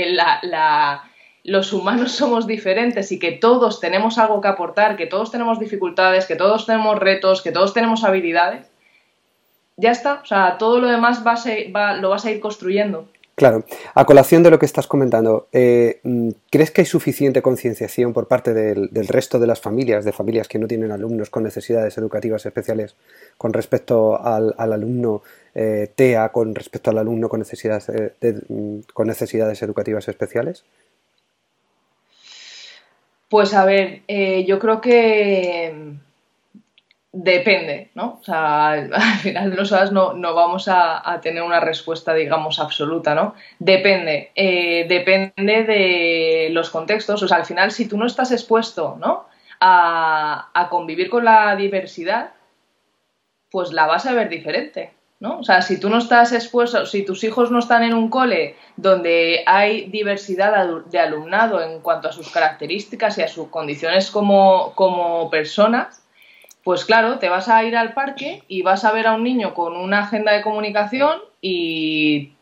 los humanos somos diferentes y que todos tenemos algo que aportar, que todos tenemos dificultades, que todos tenemos retos, que todos tenemos habilidades, ya está, o sea, todo lo demás lo vas a ir construyendo. Claro, a colación de lo que estás comentando, eh, mm, ¿crees que hay suficiente concienciación por parte del, resto de las familias, de familias que no tienen alumnos con necesidades educativas especiales, con respecto al, alumno eh, TEA, con respecto al alumno con necesidades, eh, mm, con necesidades educativas especiales? Pues a ver, yo creo que Depende, ¿no? O sea, al final nosotras no, no vamos a, tener una respuesta, digamos, absoluta, ¿no? Depende, eh, depende de los contextos. O sea, al final, si tú no estás expuesto, ¿no? A, a, convivir con la diversidad, pues la vas a ver diferente, ¿no? O sea, si tú no estás expuesto, si tus hijos no están en un cole donde hay diversidad de alumnado en cuanto a sus características y a sus condiciones como, como personas, pues claro, te vas a ir al parque y vas a ver a un niño con una agenda de comunicación y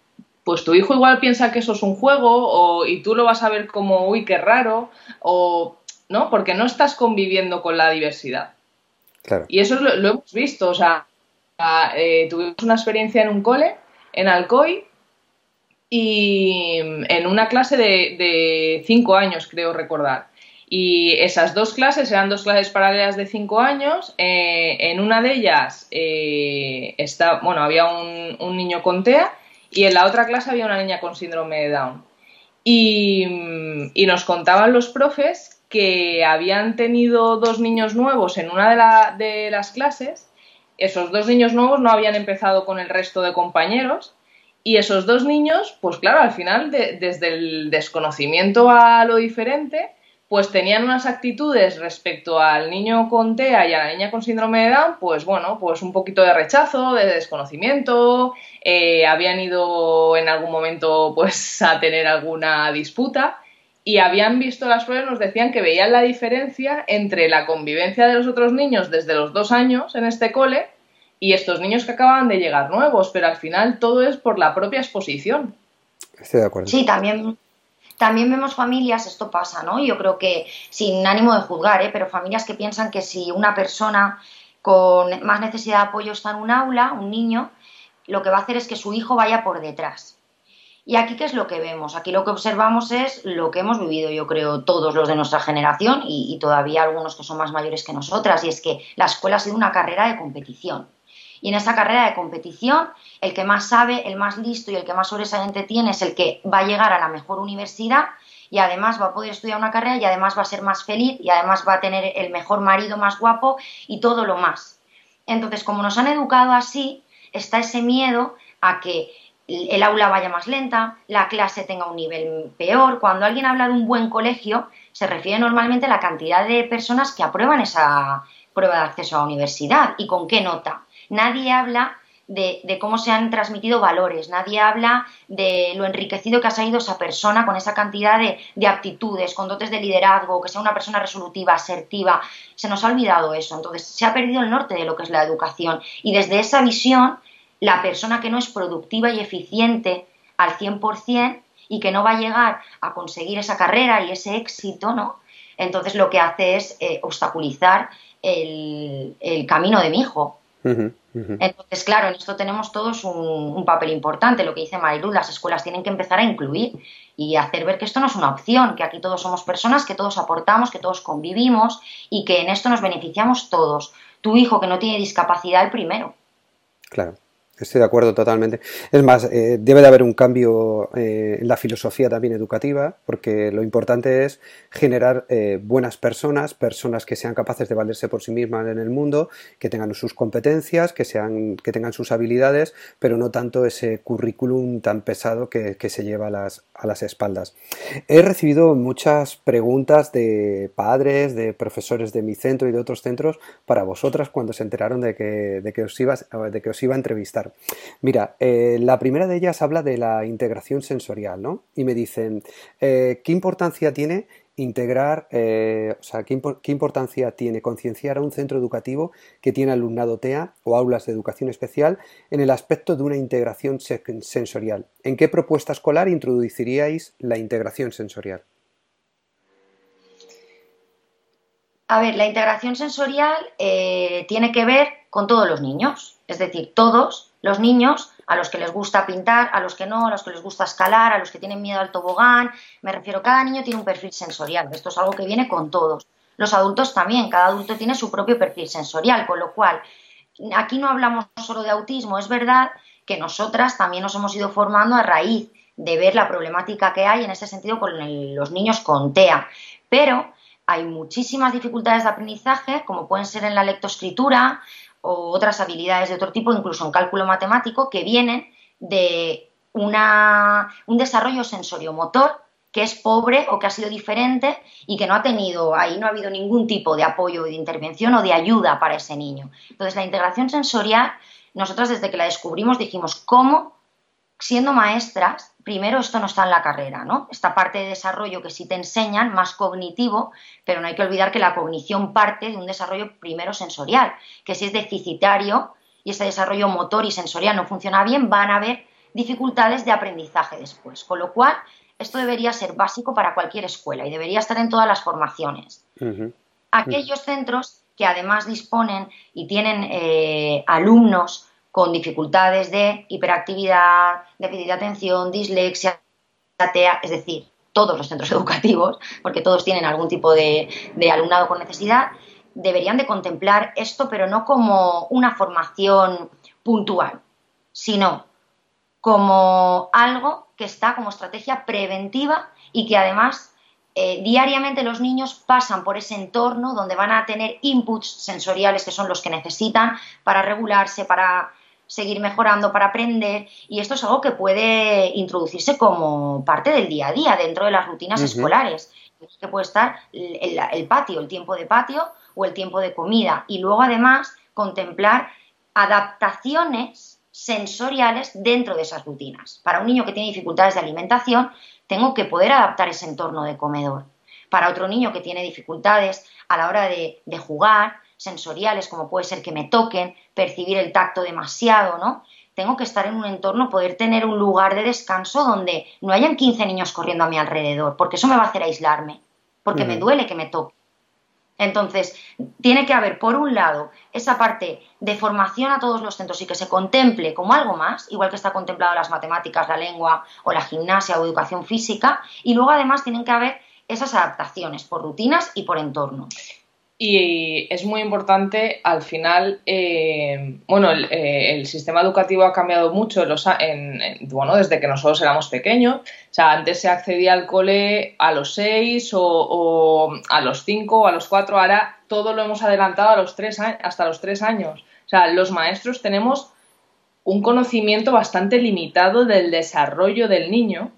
pues tu hijo igual piensa que eso es un juego o, y tú lo vas a ver como, uy, qué raro, o, ¿no? Porque no estás conviviendo con la diversidad. Claro. Y eso lo, hemos visto, o sea, eh, tuvimos una experiencia en un cole, en Alcoy, y en una clase de, de cinco años, creo recordar. Y esas dos clases eran dos clases paralelas de cinco años. Eh, en una de ellas eh, bueno, había un, niño con TEA y en la otra clase había una niña con síndrome de Down. Y, nos contaban los profes que habían tenido dos niños nuevos en una de, las clases. Esos dos niños nuevos no habían empezado con el resto de compañeros. Y esos dos niños, pues claro, al final, desde el desconocimiento a lo diferente, pues tenían unas actitudes respecto al niño con TEA y a la niña con síndrome de Down, pues bueno, pues un poquito de rechazo, de desconocimiento, eh, habían ido en algún momento pues a tener alguna disputa y habían visto las pruebas, nos decían que veían la diferencia entre la convivencia de los otros niños desde los dos años en este cole y estos niños que acaban de llegar nuevos, pero al final todo es por la propia exposición. Estoy de acuerdo. Sí, también también vemos familias, esto pasa, ¿no? Yo creo que sin ánimo de juzgar, ¿eh? pero familias que piensan que si una persona con más necesidad de apoyo está en un aula, un niño, lo que va a hacer es que su hijo vaya por detrás. Y aquí, ¿qué es lo que vemos? Aquí lo que observamos es lo que hemos vivido, yo creo, todos los de nuestra generación y, todavía algunos que son más mayores que nosotras, y es que la escuela ha sido una carrera de competición. Y en esa carrera de competición, el que más sabe, el más listo y el que más sobresaliente tiene es el que va a llegar a la mejor universidad y además va a poder estudiar una carrera y además va a ser más feliz y además va a tener el mejor marido más guapo y todo lo más. Entonces, como nos han educado así, está ese miedo a que el aula vaya más lenta, la clase tenga un nivel peor. Cuando alguien habla de un buen colegio, se refiere normalmente a la cantidad de personas que aprueban esa prueba de acceso a la universidad. Y con qué nota nadie habla de, cómo se han transmitido valores, nadie habla de lo enriquecido que ha salido esa persona con esa cantidad de, aptitudes, con dotes de liderazgo, que sea una persona resolutiva, asertiva. Se nos ha olvidado eso, entonces se ha perdido el norte de lo que es la educación. Y desde esa visión, la persona que no es productiva y eficiente al 100% y que no va a llegar a conseguir esa carrera y ese éxito, ¿no? Entonces lo que hace es eh, obstaculizar el, el camino de mi hijo, entonces, claro, en esto tenemos todos un, papel importante. Lo que dice Marilu, las escuelas tienen que empezar a incluir y hacer ver que esto no es una opción, que aquí todos somos personas, que todos aportamos, que todos convivimos y que en esto nos beneficiamos todos. Tu hijo que no tiene discapacidad, el primero. Claro. Estoy de acuerdo totalmente. Es más, eh, debe de haber un cambio eh, en la filosofía también educativa, porque lo importante es generar eh, buenas personas, personas que sean capaces de valerse por sí mismas en el mundo, que tengan sus competencias, que, tengan sus habilidades, pero no tanto ese currículum tan pesado que, se lleva a las, espaldas. He recibido muchas preguntas de padres, de profesores de mi centro y de otros centros para vosotras cuando se enteraron de que os iba a entrevistar. Mira, eh, la primera de ellas habla de la integración sensorial, ¿no? Y me dicen, eh, ¿qué importancia tiene integrar, eh, o sea, ¿qué, importancia tiene concienciar a un centro educativo que tiene alumnado TEA o aulas de educación especial en el aspecto de una integración sensorial? ¿En qué propuesta escolar introduciríais la integración sensorial? A ver, la integración sensorial tiene que ver con todos los niños, es decir, todos los niños a los que les gusta pintar, a los que no, a los que les gusta escalar, a los que tienen miedo al tobogán. Me refiero, cada niño tiene un perfil sensorial. Esto es algo que viene con todos. Los adultos también, cada adulto tiene su propio perfil sensorial, con lo cual aquí no hablamos solo de autismo, es verdad que nosotras también nos hemos ido formando a raíz de ver la problemática que hay en ese sentido con los niños con TEA, pero hay muchísimas dificultades de aprendizaje, como pueden ser en la lectoescritura o otras habilidades de otro tipo, incluso en cálculo matemático, que vienen de un desarrollo sensoriomotor que es pobre o que ha sido diferente y que no ha tenido, ahí no ha habido ningún tipo de apoyo, de intervención o de ayuda para ese niño. Entonces, la integración sensorial, nosotras desde que la descubrimos dijimos, ¿cómo, siendo maestras, primero esto no está en la carrera, ¿no? Esta parte de desarrollo que sí te enseñan, más cognitivo, pero no hay que olvidar que la cognición parte de un desarrollo primero sensorial, que si es deficitario y ese desarrollo motor y sensorial no funciona bien, van a haber dificultades de aprendizaje después. Con lo cual, esto debería ser básico para cualquier escuela y debería estar en todas las formaciones. Aquellos centros que además disponen y tienen eh, alumnos con dificultades de hiperactividad, déficit de atención, dislexia, TEA, es decir, todos los centros educativos, porque todos tienen algún tipo de, alumnado con necesidad, deberían de contemplar esto, pero no como una formación puntual, sino como algo que está como estrategia preventiva y que además eh, diariamente los niños pasan por ese entorno donde van a tener inputs sensoriales que son los que necesitan para regularse, para seguir mejorando, para aprender, y esto es algo que puede introducirse como parte del día a día dentro de las rutinas escolares. Que puede estar el, patio, el tiempo de patio o el tiempo de comida. Y luego además contemplar adaptaciones sensoriales dentro de esas rutinas. Para un niño que tiene dificultades de alimentación, tengo que poder adaptar ese entorno de comedor. Para otro niño que tiene dificultades a la hora de, de jugar, sensoriales, como puede ser que me toquen, percibir el tacto demasiado, ¿no? Tengo que estar en un entorno, poder tener un lugar de descanso donde no hayan 15 niños corriendo a mi alrededor, porque eso me va a hacer aislarme, porque me duele que me toque. Entonces, tiene que haber, por un lado, esa parte de formación a todos los centros y que se contemple como algo más, igual que está contemplado las matemáticas, la lengua o la gimnasia o educación física, y luego además tienen que haber esas adaptaciones por rutinas y por entorno y es muy importante al final, eh, bueno, eh, el, sistema educativo ha cambiado mucho en bueno, desde que nosotros éramos pequeños. O sea, antes se accedía al cole a los seis o, a los cinco o a los cuatro, ahora todo lo hemos adelantado a los tres, hasta los tres años. O sea, los maestros tenemos un conocimiento bastante limitado del desarrollo del niño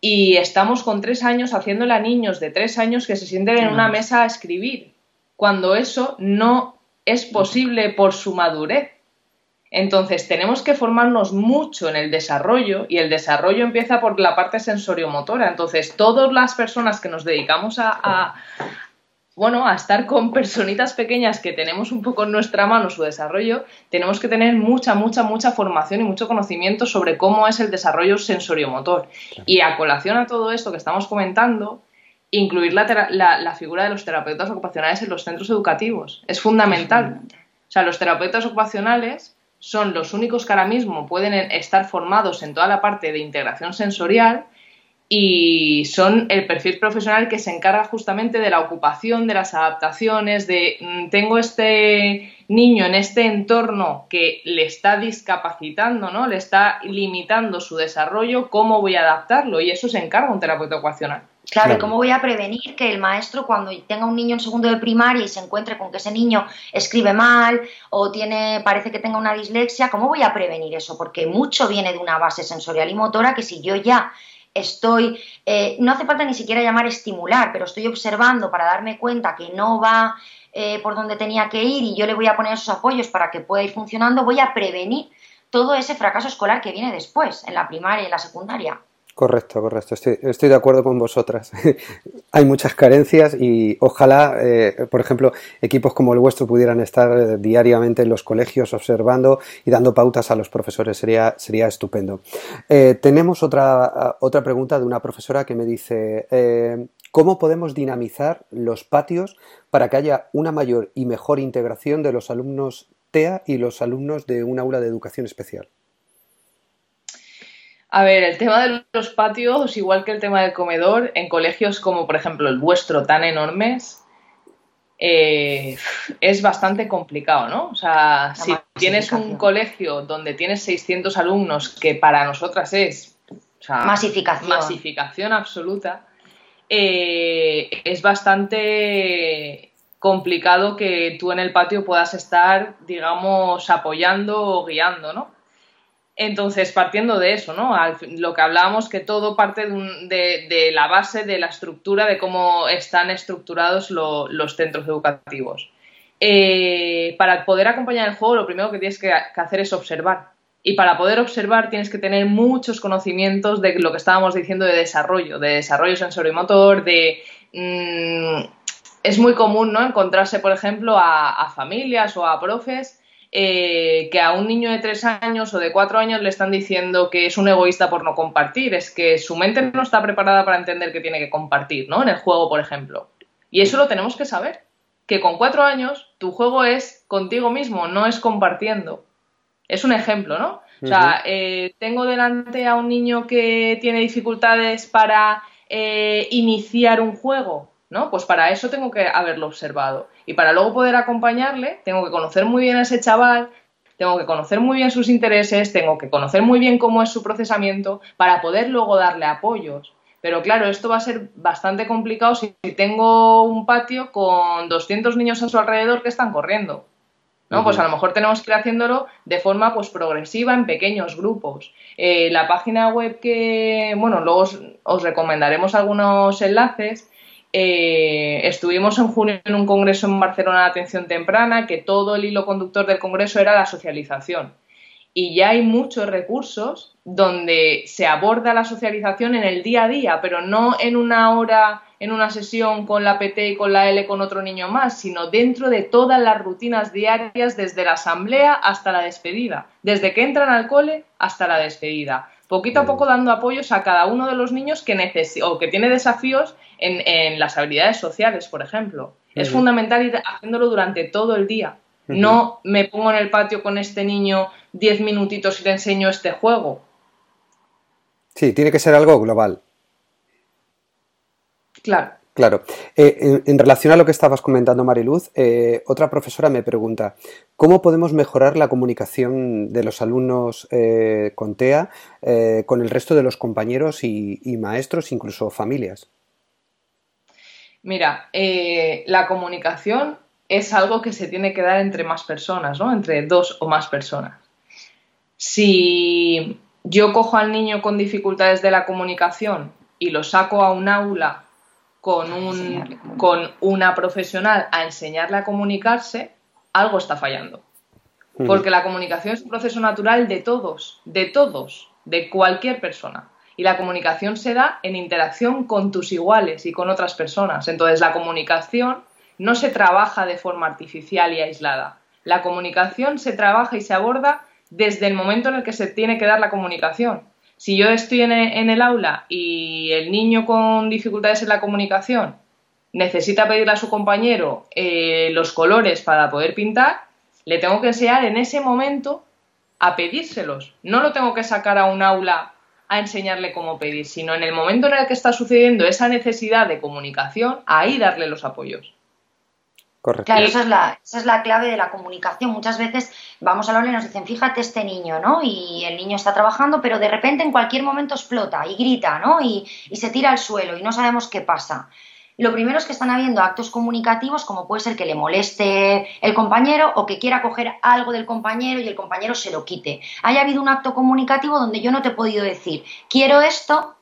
y estamos con tres años haciéndole a niños de tres años que se sienten en una mesa a escribir cuando eso no es posible por su madurez. Entonces tenemos que formarnos mucho en el desarrollo y el desarrollo empieza por la parte sensoriomotora. Entonces todas las personas que nos dedicamos a, bueno, a estar con personitas pequeñas que tenemos un poco en nuestra mano su desarrollo, tenemos que tener mucha, mucha, mucha formación y mucho conocimiento sobre cómo es el desarrollo sensoriomotor. Y a colación a todo esto que estamos comentando, incluir la, figura de los terapeutas ocupacionales en los centros educativos. Es fundamental. O sea, los terapeutas ocupacionales son los únicos que ahora mismo pueden estar formados en toda la parte de integración sensorial y son el perfil profesional que se encarga justamente de la ocupación, de las adaptaciones, de mm, tengo este niño en este entorno que le está discapacitando, ¿no? Le está limitando su desarrollo, ¿cómo voy a adaptarlo? Y eso se encarga un terapeuta ocupacional. Claro, ¿cómo voy a prevenir que el maestro cuando tenga un niño en segundo de primaria y se encuentre con que ese niño escribe mal o tiene parece que tenga una dislexia, cómo voy a prevenir eso? Porque mucho viene de una base sensorial y motora que si yo ya estoy, eh, no hace falta ni siquiera llamar estimular, pero estoy observando para darme cuenta que no va eh, por donde tenía que ir y yo le voy a poner esos apoyos para que pueda ir funcionando, voy a prevenir todo ese fracaso escolar que viene después, en la primaria y en la secundaria. Correcto, correcto. Estoy, de acuerdo con vosotras. Hay muchas carencias y ojalá, eh, por ejemplo, equipos como el vuestro pudieran estar eh, diariamente en los colegios observando y dando pautas a los profesores. Sería, sería estupendo. Eh, tenemos otra, otra pregunta de una profesora que me dice, ¿cómo podemos dinamizar los patios para que haya una mayor y mejor integración de los alumnos TEA y los alumnos de un aula de educación especial? A ver, el tema de los patios, igual que el tema del comedor, en colegios como por ejemplo el vuestro, tan enormes, eh, es bastante complicado, ¿no? O sea, si tienes un colegio donde tienes 600 alumnos, que para nosotras es masificación. masificación absoluta, eh, es bastante complicado que tú en el patio puedas estar, digamos, apoyando o guiando, ¿no? Entonces, partiendo de eso, ¿no? lo que hablábamos, que todo parte de, la base, de la estructura, de cómo están estructurados los centros educativos. Eh, para poder acompañar el juego, lo primero que tienes que, hacer es observar. Y para poder observar tienes que tener muchos conocimientos de lo que estábamos diciendo de desarrollo, de desarrollo sensorimotor, de... Mm, es muy común, ¿no? Encontrarse, por ejemplo, a familias o a profes eh, que a un niño de tres años o de cuatro años le están diciendo que es un egoísta por no compartir, es que su mente no está preparada para entender que tiene que compartir, ¿no? En el juego, por ejemplo. Y eso lo tenemos que saber, que con cuatro años tu juego es contigo mismo, no es compartiendo. Es un ejemplo, ¿no? O sea, eh, tengo delante a un niño que tiene dificultades para eh, iniciar un juego, ¿no? Pues para eso tengo que haberlo observado. Y para luego poder acompañarle, tengo que conocer muy bien a ese chaval, tengo que conocer muy bien sus intereses, tengo que conocer muy bien cómo es su procesamiento para poder luego darle apoyos. Pero claro, esto va a ser bastante complicado si tengo un patio con 200 niños a su alrededor que están corriendo. ¿no? Pues a lo mejor tenemos que ir haciéndolo de forma pues progresiva en pequeños grupos. Eh, la página web que, bueno, luego os recomendaremos algunos enlaces, eh, estuvimos en junio en un congreso en Barcelona de atención temprana, que todo el hilo conductor del congreso era la socialización. Y ya hay muchos recursos donde se aborda la socialización en el día a día, pero no en una hora, en una sesión con la PT y con la L con otro niño más, sino dentro de todas las rutinas diarias, desde la asamblea hasta la despedida, desde que entran al cole hasta la despedida poquito a poco dando apoyos a cada uno de los niños que o que tiene desafíos en, las habilidades sociales, por ejemplo. Es fundamental ir haciéndolo durante todo el día. No me pongo en el patio con este niño diez minutitos y le enseño este juego. Sí, tiene que ser algo global. Claro. Claro. Eh, en, relación a lo que estabas comentando, Mariluz, eh, otra profesora me pregunta, ¿cómo podemos mejorar la comunicación de los alumnos eh, con TEA con el resto de los compañeros y, maestros, incluso familias? Mira, la comunicación es algo que se tiene que dar entre más personas, ¿no? Entre dos o más personas. Si yo cojo al niño con dificultades de la comunicación y lo saco a un aula con, un, con una profesional a enseñarle a comunicarse, algo está fallando. Porque la comunicación es un proceso natural de todos, de todos, de cualquier persona. Y la comunicación se da en interacción con tus iguales y con otras personas. Entonces la comunicación no se trabaja de forma artificial y aislada. La comunicación se trabaja y se aborda desde el momento en el que se tiene que dar la comunicación. Si yo estoy en el, aula y el niño con dificultades en la comunicación necesita pedirle a su compañero eh, los colores para poder pintar, le tengo que enseñar en ese momento a pedírselos. No lo tengo que sacar a un aula a enseñarle cómo pedir, sino en el momento en el que está sucediendo esa necesidad de comunicación, ahí darle los apoyos. Claro, esa es, la, esa es la clave de la comunicación. Muchas veces vamos a hablar y nos dicen, fíjate este niño, ¿no? Y el niño está trabajando, pero de repente en cualquier momento explota y grita, ¿no? Y, y se tira al suelo y no sabemos qué pasa. Lo primero es que están habiendo actos comunicativos, como puede ser que le moleste el compañero o que quiera coger algo del compañero y el compañero se lo quite. Haya habido un acto comunicativo donde yo no te he podido decir, quiero esto,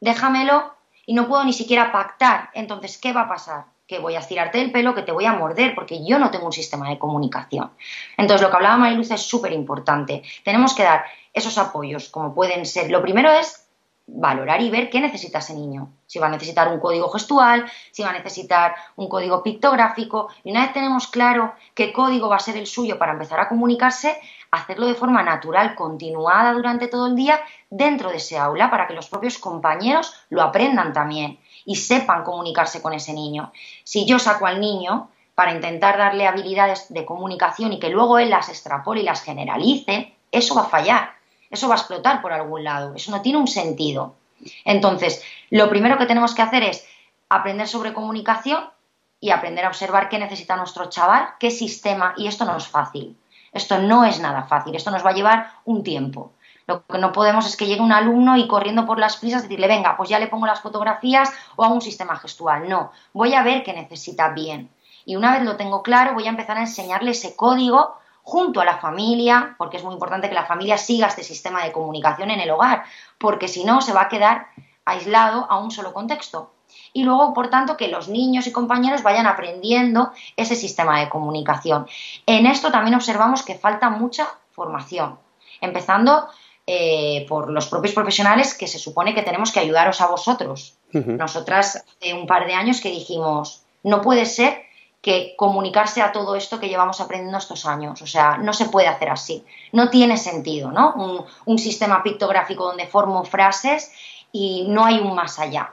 déjamelo y no puedo ni siquiera pactar. Entonces, ¿qué va a pasar? Que voy a estirarte el pelo, que te voy a morder, porque yo no tengo un sistema de comunicación. Entonces, lo que hablaba Mariluz es súper importante. Tenemos que dar esos apoyos, como pueden ser. Lo primero es valorar y ver qué necesita ese niño. Si va a necesitar un código gestual, si va a necesitar un código pictográfico. Y una vez tenemos claro qué código va a ser el suyo para empezar a comunicarse, hacerlo de forma natural, continuada durante todo el día dentro de ese aula para que los propios compañeros lo aprendan también y sepan comunicarse con ese niño. Si yo saco al niño para intentar darle habilidades de comunicación y que luego él las extrapole y las generalice, eso va a fallar eso va a explotar por algún lado, eso no tiene un sentido. Entonces, lo primero que tenemos que hacer es aprender sobre comunicación y aprender a observar qué necesita nuestro chaval, qué sistema, y esto no es fácil. Esto no es nada fácil, esto nos va a llevar un tiempo. Lo que no podemos es que llegue un alumno y corriendo por las prisas decirle, venga, pues ya le pongo las fotografías o hago un sistema gestual. No, voy a ver qué necesita bien. Y una vez lo tengo claro, voy a empezar a enseñarle ese código junto a la familia, porque es muy importante que la familia siga este sistema de comunicación en el hogar, porque si no se va a quedar aislado a un solo contexto. Y luego, por tanto, que los niños y compañeros vayan aprendiendo ese sistema de comunicación. En esto también observamos que falta mucha formación, empezando eh, por los propios profesionales que se supone que tenemos que ayudaros a vosotros. Nosotras hace un par de años que dijimos, no puede ser que comunicarse a todo esto que llevamos aprendiendo estos años. O sea, no se puede hacer así. No tiene sentido, ¿no? Un, sistema pictográfico donde formo frases y no hay un más allá.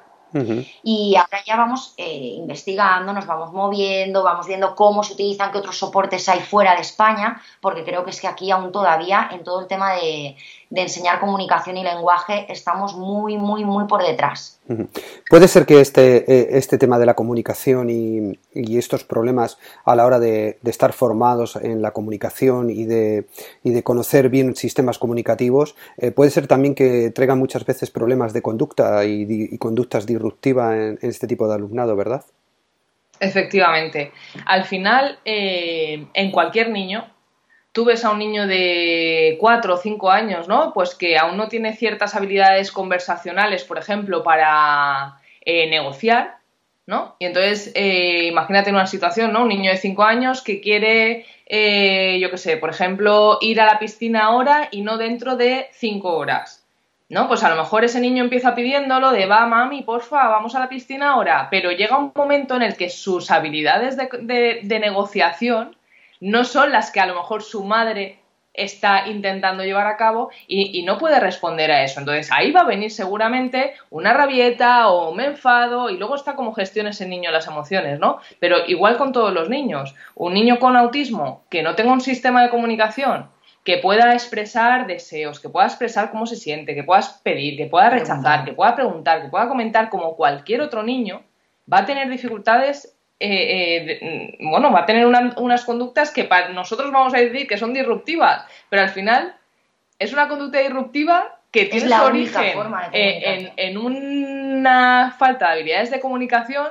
Y ahora ya vamos eh, investigando, nos vamos moviendo, vamos viendo cómo se utilizan, qué otros soportes hay fuera de España, porque creo que es que aquí aún todavía en todo el tema de, de enseñar comunicación y lenguaje estamos muy, muy, muy por detrás. Puede ser que este, eh, este tema de la comunicación y, estos problemas a la hora de, estar formados en la comunicación y de, y de conocer bien sistemas comunicativos, eh, puede ser también que traigan muchas veces problemas de conducta y, conductas disruptivas en, este tipo de alumnado, ¿verdad? Efectivamente. Al final, eh, en cualquier niño, tú ves a un niño de cuatro o cinco años, ¿no? Pues que aún no tiene ciertas habilidades conversacionales, por ejemplo, para eh, negociar, ¿no? Y entonces, eh, imagínate una situación, ¿no? Un niño de cinco años que quiere, eh, yo qué sé, por ejemplo, ir a la piscina ahora y no dentro de cinco horas. ¿No? Pues a lo mejor ese niño empieza pidiéndolo de va, mami, porfa, vamos a la piscina ahora, pero llega un momento en el que sus habilidades de negociación no son las que a lo mejor su madre está intentando llevar a cabo y, no puede responder a eso. Entonces ahí va a venir seguramente una rabieta o me enfado y luego está como gestiona ese niño las emociones, ¿no? Pero igual con todos los niños. Un niño con autismo que no tenga un sistema de comunicación que pueda expresar deseos, que pueda expresar cómo se siente, que pueda pedir, que pueda rechazar, que pueda preguntar, que pueda comentar como cualquier otro niño, va a tener dificultades eh, eh, mm, bueno, va a tener unas conductas que para nosotros vamos a decir que son disruptivas, pero al final es una conducta disruptiva que tiene su origen eh, en, una falta de habilidades de comunicación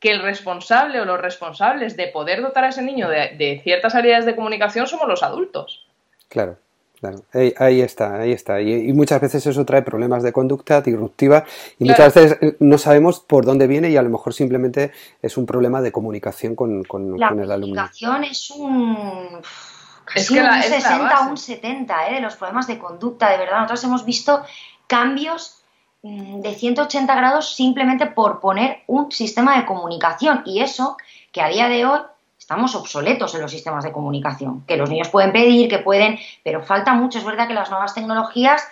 que el responsable o los responsables de poder dotar a ese niño de ciertas habilidades de comunicación somos los adultos. Claro. Claro, ahí, está, ahí está. Y, muchas veces eso trae problemas de conducta disruptiva y muchas veces eh, no sabemos por dónde viene y a lo mejor simplemente es un problema de comunicación con, con, el alumno. La comunicación es un... Casi un 60 o un 70 ¿eh? de los problemas de conducta, de verdad. Nosotros hemos visto cambios mm, de 180 grados simplemente por poner un sistema de comunicación y eso que a día de hoy estamos obsoletos en los sistemas de comunicación, que los niños pueden pedir, que pueden, pero falta mucho. Es verdad que las nuevas tecnologías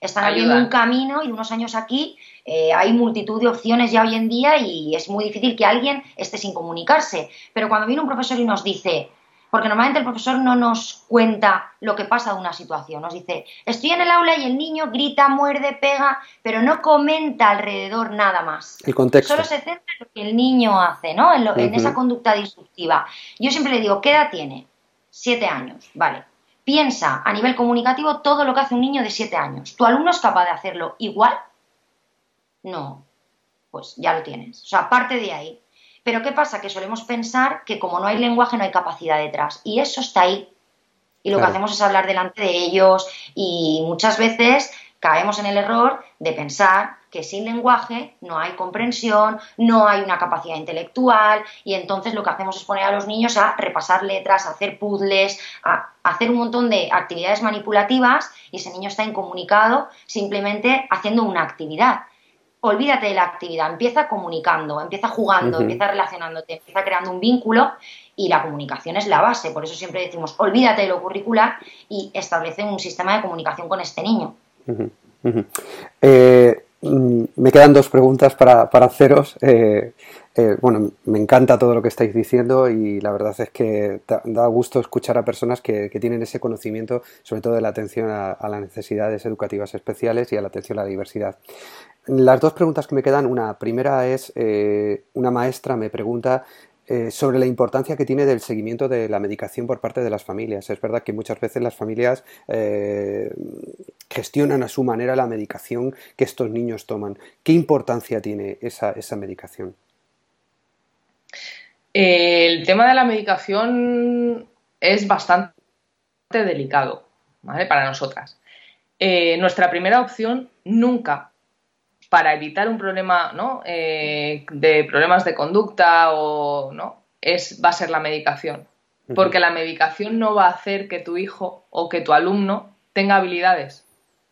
están abriendo un camino y de unos años aquí eh, hay multitud de opciones ya hoy en día y es muy difícil que alguien esté sin comunicarse. Pero cuando viene un profesor y nos dice, porque normalmente el profesor no nos cuenta lo que pasa de una situación, nos dice, estoy en el aula y el niño grita, muerde, pega, pero no comenta alrededor nada más. El contexto. Solo se centra en lo que el niño hace, ¿no? En, esa conducta disruptiva. Yo siempre le digo, ¿qué edad tiene? Siete años, vale. Piensa a nivel comunicativo todo lo que hace un niño de siete años. ¿Tu alumno es capaz de hacerlo igual? No. Pues ya lo tienes. O sea, parte de ahí. Pero ¿qué pasa? Que solemos pensar que como no hay lenguaje no hay capacidad detrás. Y eso está ahí. Y lo que hacemos es hablar delante de ellos y muchas veces caemos en el error de pensar que sin lenguaje no hay comprensión, no hay una capacidad intelectual y entonces lo que hacemos es poner a los niños a repasar letras, a hacer puzzles, a hacer un montón de actividades manipulativas y ese niño está incomunicado simplemente haciendo una actividad. Olvídate de la actividad, empieza comunicando, empieza jugando, empieza relacionándote, empieza creando un vínculo y la comunicación es la base. Por eso siempre decimos, olvídate de lo curricular y establece un sistema de comunicación con este niño. Eh, mm, me quedan dos preguntas para, haceros. Eh, eh, bueno, me encanta todo lo que estáis diciendo y la verdad es que da, gusto escuchar a personas que, tienen ese conocimiento, sobre todo de la atención a, las necesidades educativas especiales y a la atención a la diversidad. Las dos preguntas que me quedan, una primera es, una maestra me pregunta eh, sobre la importancia que tiene del seguimiento de la medicación por parte de las familias. Es verdad que muchas veces las familias eh, gestionan a su manera la medicación que estos niños toman. ¿Qué importancia tiene esa, medicación? El tema de la medicación es bastante delicado para nosotras. Eh, nuestra primera opción nunca para evitar un problema ¿no? Eh, de problemas de conducta o no es va a ser la medicación porque la medicación no va a hacer que tu hijo o que tu alumno tenga habilidades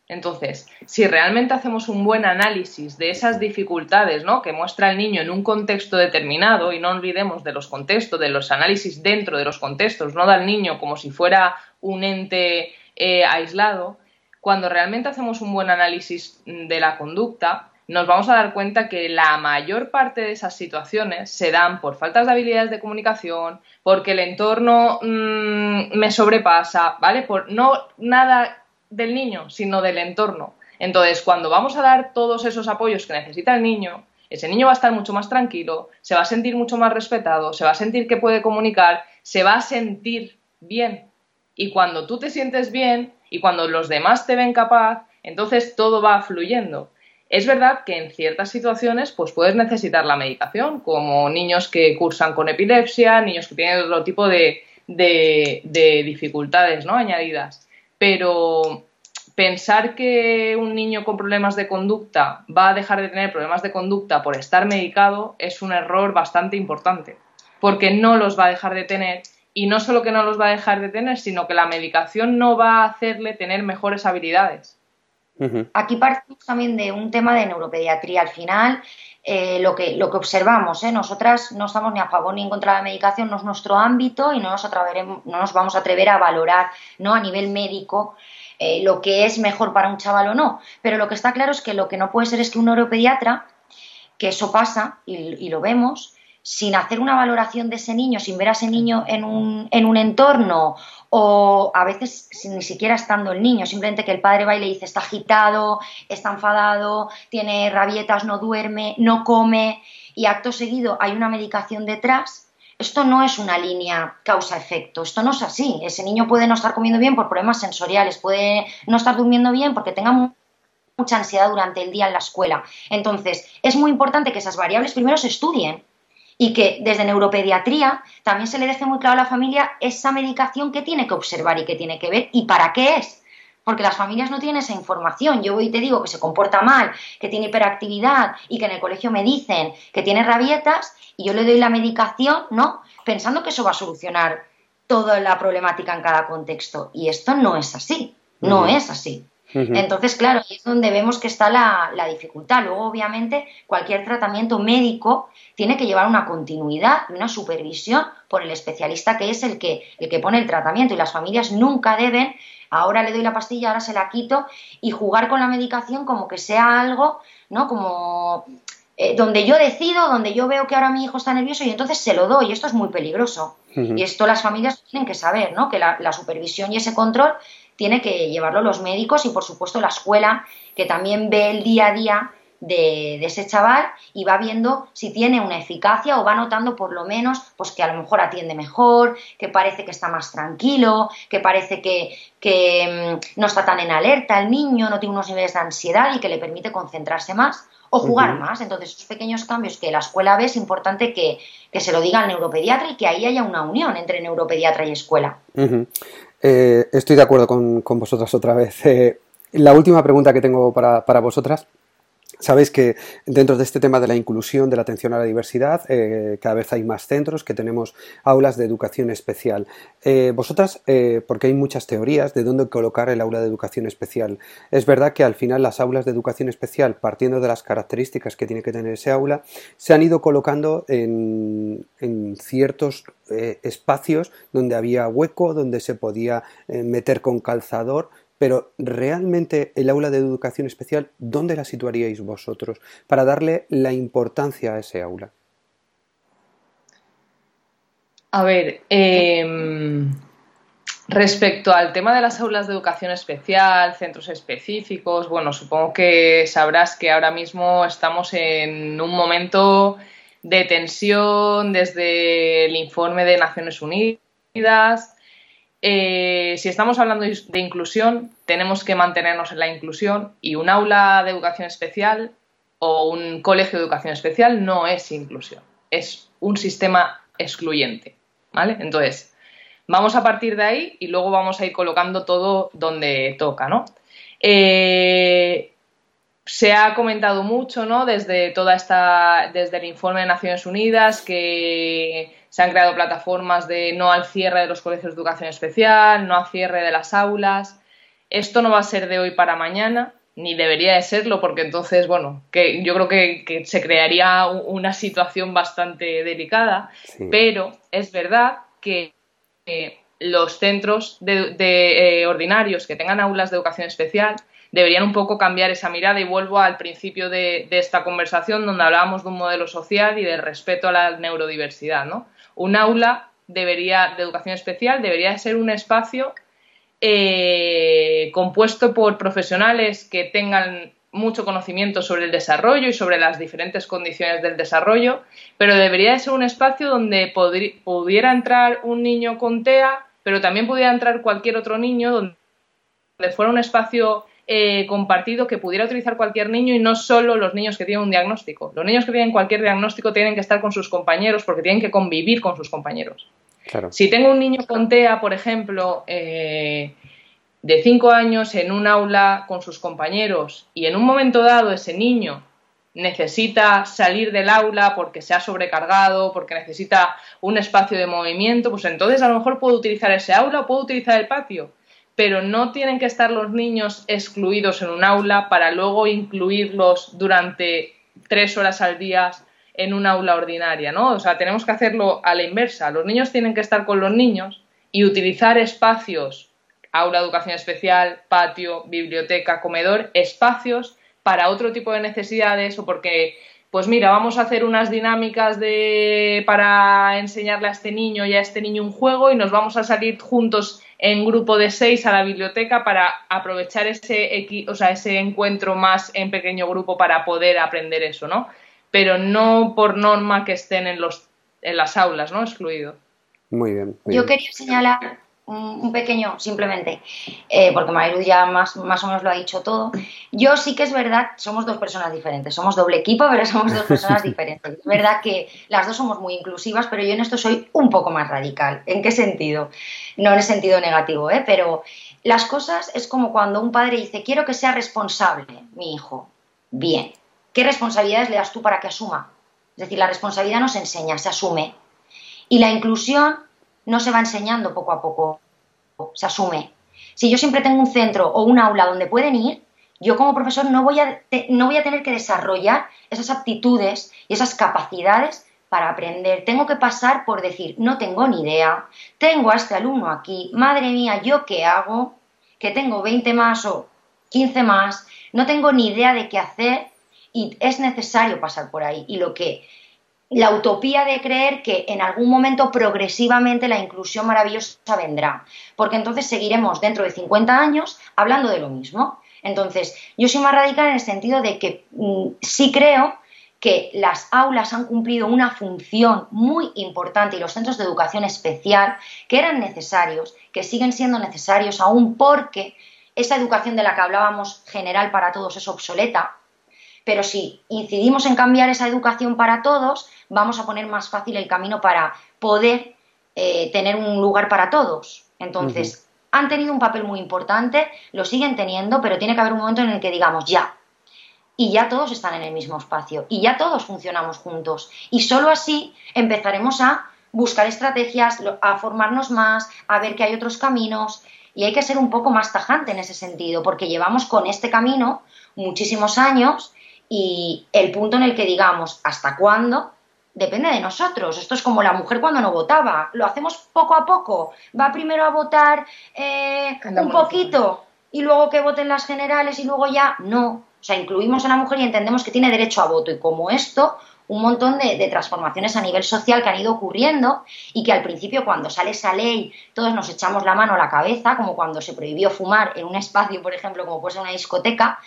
entonces si realmente hacemos un buen análisis de esas dificultades ¿no? que muestra el niño en un contexto determinado y no olvidemos de los contextos de los análisis dentro de los contextos no da al niño como si fuera un ente eh, aislado cuando realmente hacemos un buen análisis de la conducta, nos vamos a dar cuenta que la mayor parte de esas situaciones se dan por faltas de habilidades de comunicación, porque el entorno mm, me sobrepasa, ¿vale? Por no nada del niño, sino del entorno. Entonces, cuando vamos a dar todos esos apoyos que necesita el niño, ese niño va a estar mucho más tranquilo, se va a sentir mucho más respetado, se va a sentir que puede comunicar, se va a sentir bien. Y cuando tú te sientes bien, y cuando los demás te ven capaz, entonces todo va fluyendo. Es verdad que en ciertas situaciones pues puedes necesitar la medicación, como niños que cursan con epilepsia, niños que tienen otro tipo de, dificultades ¿no? añadidas. Pero pensar que un niño con problemas de conducta va a dejar de tener problemas de conducta por estar medicado es un error bastante importante, porque no los va a dejar de tener y no solo que no los va a dejar de tener, sino que la medicación no va a hacerle tener mejores habilidades. Aquí partimos también de un tema de neuropediatría. Al final, eh, lo, que, lo que observamos, ¿eh? nosotras no estamos ni a favor ni en contra de la medicación, no es nuestro ámbito y no nos, no nos vamos a atrever a valorar ¿no? a nivel médico eh, lo que es mejor para un chaval o no. Pero lo que está claro es que lo que no puede ser es que un neuropediatra, que eso pasa y lo vemos, sin hacer una valoración de ese niño, sin ver a ese niño en un, en un entorno o a veces ni siquiera estando el niño, simplemente que el padre va y le dice está agitado, está enfadado, tiene rabietas, no duerme, no come y acto seguido hay una medicación detrás, esto no es una línea causa-efecto, esto no es así. Ese niño puede no estar comiendo bien por problemas sensoriales, puede no estar durmiendo bien porque tenga mucha ansiedad durante el día en la escuela. Entonces, es muy importante que esas variables primero se estudien y que desde neuropediatría también se le deje muy claro a la familia esa medicación que tiene que observar y que tiene que ver y para qué es. Porque las familias no tienen esa información. Yo voy y te digo que se comporta mal, que tiene hiperactividad y que en el colegio me dicen que tiene rabietas y yo le doy la medicación, ¿no? Pensando que eso va a solucionar toda la problemática en cada contexto. Y esto no es así. No es así. Entonces, claro, ahí es donde vemos que está la, dificultad. Luego, obviamente, cualquier tratamiento médico tiene que llevar una continuidad y una supervisión por el especialista que es el que, el que pone el tratamiento y las familias nunca deben, ahora le doy la pastilla, ahora se la quito y jugar con la medicación como que sea algo, ¿no? Como eh, donde yo decido, donde yo veo que ahora mi hijo está nervioso y entonces se lo doy. Esto es muy peligroso. Y esto las familias tienen que saber, ¿no? Que la, la supervisión y ese control tiene que llevarlo los médicos y por supuesto la escuela que también ve el día a día de, ese chaval y va viendo si tiene una eficacia o va notando por lo menos pues que a lo mejor atiende mejor, que parece que está más tranquilo, que parece que, mm, no está tan en alerta el niño, no tiene unos niveles de ansiedad y que le permite concentrarse más o jugar más. Entonces, esos pequeños cambios que la escuela ve es importante que, se lo diga al neuropediatra y que ahí haya una unión entre neuropediatra y escuela. Eh, estoy de acuerdo con, vosotras otra vez. Eh, La última pregunta que tengo para, para vosotras Sabéis que dentro de este tema de la inclusión, de la atención a la diversidad, eh, cada vez hay más centros que tenemos aulas de educación especial. Eh, vosotras, eh, porque hay muchas teorías de dónde colocar el aula de educación especial. Es verdad que al final las aulas de educación especial, partiendo de las características que tiene que tener ese aula, se han ido colocando en, en ciertos espacios donde había hueco, donde se podía meter con calzador, pero realmente el aula de educación especial, ¿dónde la situaríais vosotros para darle la importancia a ese aula? A ver, em, respecto al tema de las aulas de educación especial, centros específicos, bueno, supongo que sabrás que ahora mismo estamos en un momento de tensión desde el informe de Naciones Unidas, eh, si estamos hablando de inclusión, tenemos que mantenernos en la inclusión y un aula de educación especial o un colegio de educación especial no es inclusión, es un sistema excluyente, ¿vale? Entonces, vamos a partir de ahí y luego vamos a ir colocando todo donde toca, ¿no? Eh, se ha comentado mucho, ¿no? Desde toda esta, desde el informe de Naciones Unidas que se han creado plataformas de no al cierre de los colegios de educación especial, no al cierre de las aulas. Esto no va a ser de hoy para mañana, ni debería de serlo, porque entonces, bueno, que yo creo que, se crearía una situación bastante delicada, pero es verdad que los centros de, eh, ordinarios que tengan aulas de educación especial deberían un poco cambiar esa mirada y vuelvo al principio de, de, esta conversación donde hablábamos de un modelo social y del respeto a la neurodiversidad, ¿no? Un aula debería, de educación especial debería ser un espacio eh, compuesto por profesionales que tengan mucho conocimiento sobre el desarrollo y sobre las diferentes condiciones del desarrollo, pero debería ser un espacio donde pudiera entrar un niño con TEA, pero también pudiera entrar cualquier otro niño, donde fuera un espacio eh, compartido que pudiera utilizar cualquier niño y no solo los niños que tienen un diagnóstico. Los niños que tienen cualquier diagnóstico tienen que estar con sus compañeros porque tienen que convivir con sus compañeros. Si tengo un niño con TEA, por ejemplo, eh, de 5 años en un aula con sus compañeros y en un momento dado ese niño necesita salir del aula porque se ha sobrecargado, porque necesita un espacio de movimiento, pues entonces a lo mejor puedo utilizar ese aula o puedo utilizar el patio pero no tienen que estar los niños excluidos en un aula para luego incluirlos durante tres horas al día en un aula ordinaria, ¿no? O sea, tenemos que hacerlo a la inversa. Los niños tienen que estar con los niños y utilizar espacios, aula de educación especial, patio, biblioteca, comedor, espacios para otro tipo de necesidades o porque pues mira, vamos a hacer unas dinámicas de, para enseñarle a este niño y a este niño un juego y nos vamos a salir juntos en grupo de seis a la biblioteca para aprovechar ese, o sea, ese encuentro más en pequeño grupo para poder aprender eso, ¿no? Pero no por norma que estén en, los, en las aulas, ¿no? Excluido. Muy bien. Yo quería señalar un, pequeño, simplemente, eh, porque Marilu ya más, más o menos lo ha dicho todo. Yo sí que es verdad, somos dos personas diferentes, somos doble equipo, pero somos dos personas diferentes. Es verdad que las dos somos muy inclusivas, pero yo en esto soy un poco más radical. ¿En qué sentido? No en el sentido negativo, ¿eh? pero las cosas es como cuando un padre dice, quiero que sea responsable mi hijo. Bien, ¿qué responsabilidades le das tú para que asuma? Es decir, la responsabilidad no se enseña, se asume. Y la inclusión no se va enseñando poco a poco, se asume. Si yo siempre tengo un centro o un aula donde pueden ir, yo como profesor no voy a, no voy a tener que desarrollar esas aptitudes y esas capacidades para aprender. Tengo que pasar por decir, no tengo ni idea, tengo a este alumno aquí, madre mía, ¿yo qué hago? Que tengo 20 más o 15 más, no tengo ni idea de qué hacer y es necesario pasar por ahí. Y lo que la utopía de creer que en algún momento progresivamente la inclusión maravillosa vendrá, porque entonces seguiremos dentro de 50 años hablando de lo mismo. Entonces, yo soy más radical en el sentido de que mm, sí creo que las aulas han cumplido una función muy importante y los centros de educación especial que eran necesarios, que siguen siendo necesarios aún porque esa educación de la que hablábamos general para todos es obsoleta, pero si incidimos en cambiar esa educación para todos, vamos a poner más fácil el camino para poder eh, tener un lugar para todos. Entonces, han tenido un papel muy importante, lo siguen teniendo, pero tiene que haber un momento en el que digamos ya. Y ya todos están en el mismo espacio y ya todos funcionamos juntos. Y solo así empezaremos a buscar estrategias, a formarnos más, a ver que hay otros caminos. Y hay que ser un poco más tajante en ese sentido, porque llevamos con este camino muchísimos años y el punto en el que digamos hasta cuándo depende de nosotros. Esto es como la mujer cuando no votaba. Lo hacemos poco a poco. Va primero a votar eh, un poquito y luego que voten las generales y luego ya no. O sea, incluimos a la mujer y entendemos que tiene derecho a voto. Y como esto, un montón de, de, transformaciones a nivel social que han ido ocurriendo y que al principio cuando sale esa ley todos nos echamos la mano a la cabeza, como cuando se prohibió fumar en un espacio, por ejemplo, como puede ser una discoteca,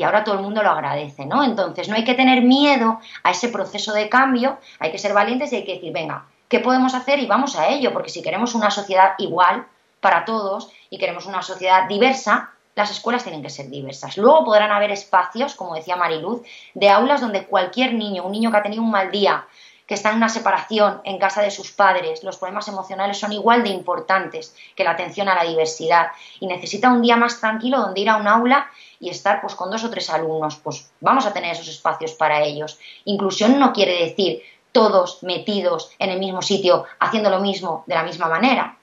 y ahora todo el mundo lo agradece, ¿no? Entonces no hay que tener miedo a ese proceso de cambio, hay que ser valientes y hay que decir, venga, ¿qué podemos hacer? Y vamos a ello, porque si queremos una sociedad igual para todos y queremos una sociedad diversa, las escuelas tienen que ser diversas. Luego podrán haber espacios, como decía Mariluz, de aulas donde cualquier niño, un niño que ha tenido un mal día, que está en una separación en casa de sus padres, los problemas emocionales son igual de importantes que la atención a la diversidad y necesita un día más tranquilo donde ir a un aula y estar pues con dos o tres alumnos, pues vamos a tener esos espacios para ellos. Inclusión no quiere decir todos metidos en el mismo sitio haciendo lo mismo de la misma manera.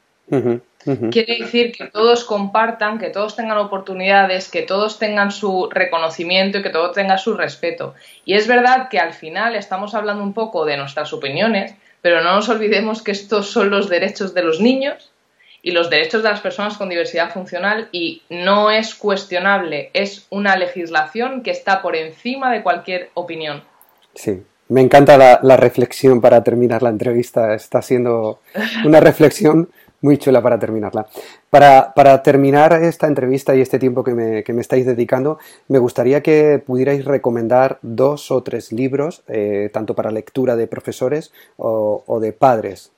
Quiere decir que todos compartan, que todos tengan oportunidades, que todos tengan su reconocimiento y que todos tengan su respeto. Y es verdad que al final estamos hablando un poco de nuestras opiniones, pero no nos olvidemos que estos son los derechos de los niños y los derechos de las personas con diversidad funcional y no es cuestionable, es una legislación que está por encima de cualquier opinión. Sí, me encanta la, la reflexión para terminar la entrevista, está siendo una reflexión muy chula para terminarla. Para, para, terminar esta entrevista y este tiempo que me, que me, estáis dedicando, me gustaría que pudierais recomendar dos o tres libros, eh, tanto para lectura de profesores o, o de padres.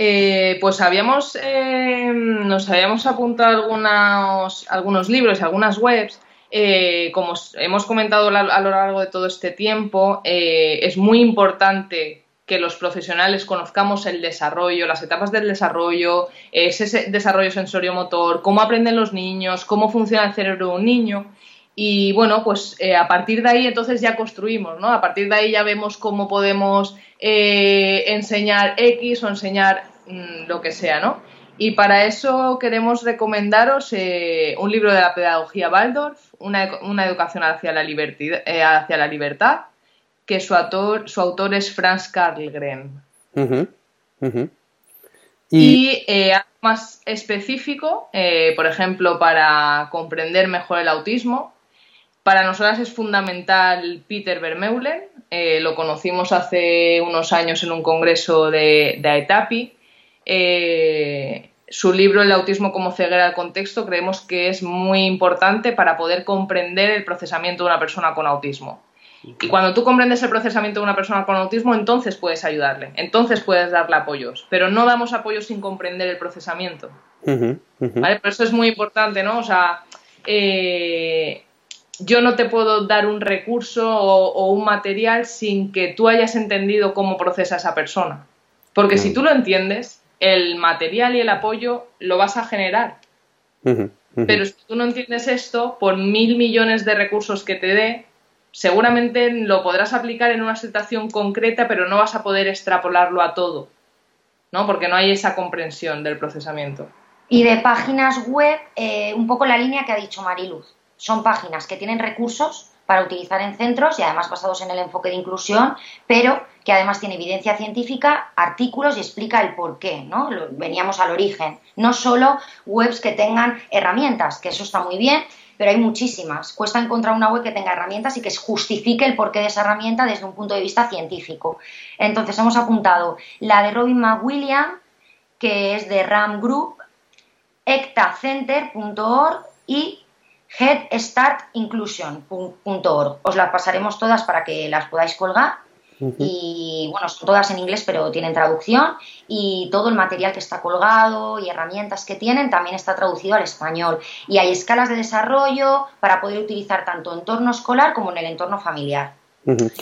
Eh, pues habíamos, eh, nos habíamos apuntado algunos, algunos libros algunas webs. Eh, como hemos comentado a lo largo de todo este tiempo, es muy importante que los profesionales conozcamos el desarrollo, las etapas del desarrollo, ese desarrollo sensorio-motor, cómo aprenden los niños, cómo funciona el cerebro de un niño. Y bueno, pues eh, a partir de ahí entonces ya construimos, ¿no? A partir de ahí ya vemos cómo podemos eh, enseñar X o enseñar mm, lo que sea, ¿no? Y para eso queremos recomendaros eh, un libro de la pedagogía Waldorf, una, educación hacia la, hacia la libertad, que su autor, su autor es Franz Karlgren. Y, eh, algo más específico, eh, por ejemplo, para comprender mejor el autismo, para nosotras es fundamental Peter Vermeulen. Eh, lo conocimos hace unos años en un congreso de, de AETAPI. su libro El autismo como ceguera del contexto creemos que es muy importante para poder comprender el procesamiento de una persona con autismo. Y cuando tú comprendes el procesamiento de una persona con autismo, entonces puedes ayudarle, entonces puedes darle apoyos, pero no damos apoyos sin comprender el procesamiento. ¿Vale? Por eso es muy importante, ¿no? O sea, eh, yo no te puedo dar un recurso o, un material sin que tú hayas entendido cómo procesa esa persona. Porque si tú lo entiendes, el material y el apoyo lo vas a generar. Pero si tú no entiendes esto, por mil millones de recursos que te dé, seguramente lo podrás aplicar en una situación concreta, pero no vas a poder extrapolarlo a todo, ¿no? Porque no hay esa comprensión del procesamiento. Y de páginas web, eh, un poco la línea que ha dicho Mariluz. Son páginas que tienen recursos para utilizar en centros y además basados en el enfoque de inclusión, pero que además tiene evidencia científica, artículos y explica el por qué, ¿no? Veníamos al origen. No solo webs que tengan herramientas, que eso está muy bien, pero hay muchísimas. Cuesta encontrar una web que tenga herramientas y que justifique el porqué de esa herramienta desde un punto de vista científico. Entonces hemos apuntado la de Robin McWilliam, que es de RAM Group, ectacenter.org y headstartinclusion.org. Os las pasaremos todas para que las podáis colgar y bueno, todas en inglés pero tienen traducción y todo el material que está colgado y herramientas que tienen también está traducido al español y hay escalas de desarrollo para poder utilizar tanto en entorno escolar como en el entorno familiar.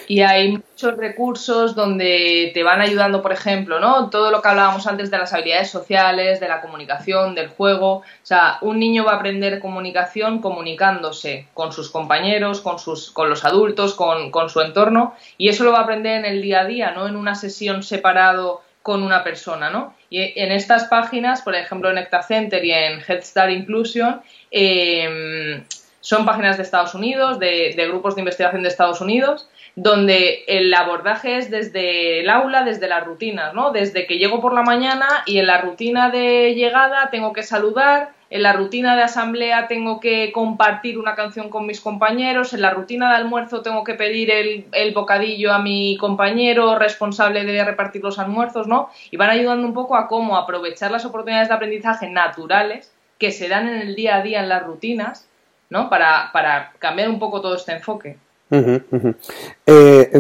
Y hay muchos recursos donde te van ayudando, por ejemplo, ¿no? Todo lo que hablábamos antes de las habilidades sociales, de la comunicación, del juego. O sea, un niño va a aprender comunicación comunicándose con sus compañeros, con, sus, con los adultos, con, con su entorno. Y eso lo va a aprender en el día a día, no en una sesión separado con una persona, ¿no? Y en estas páginas, por ejemplo en Nectar Center y en Head Start Inclusion, eh, son páginas de Estados Unidos, de, grupos de investigación de Estados Unidos, donde el abordaje es desde el aula, desde las rutinas, ¿no? Desde que llego por la mañana y en la rutina de llegada tengo que saludar, en la rutina de asamblea tengo que compartir una canción con mis compañeros, en la rutina de almuerzo tengo que pedir el, bocadillo a mi compañero responsable de repartir los almuerzos, ¿no? Y van ayudando un poco a cómo aprovechar las oportunidades de aprendizaje naturales que se dan en el día a día en las rutinas ¿no? Para cambiar un poco todo este enfoque. Eh,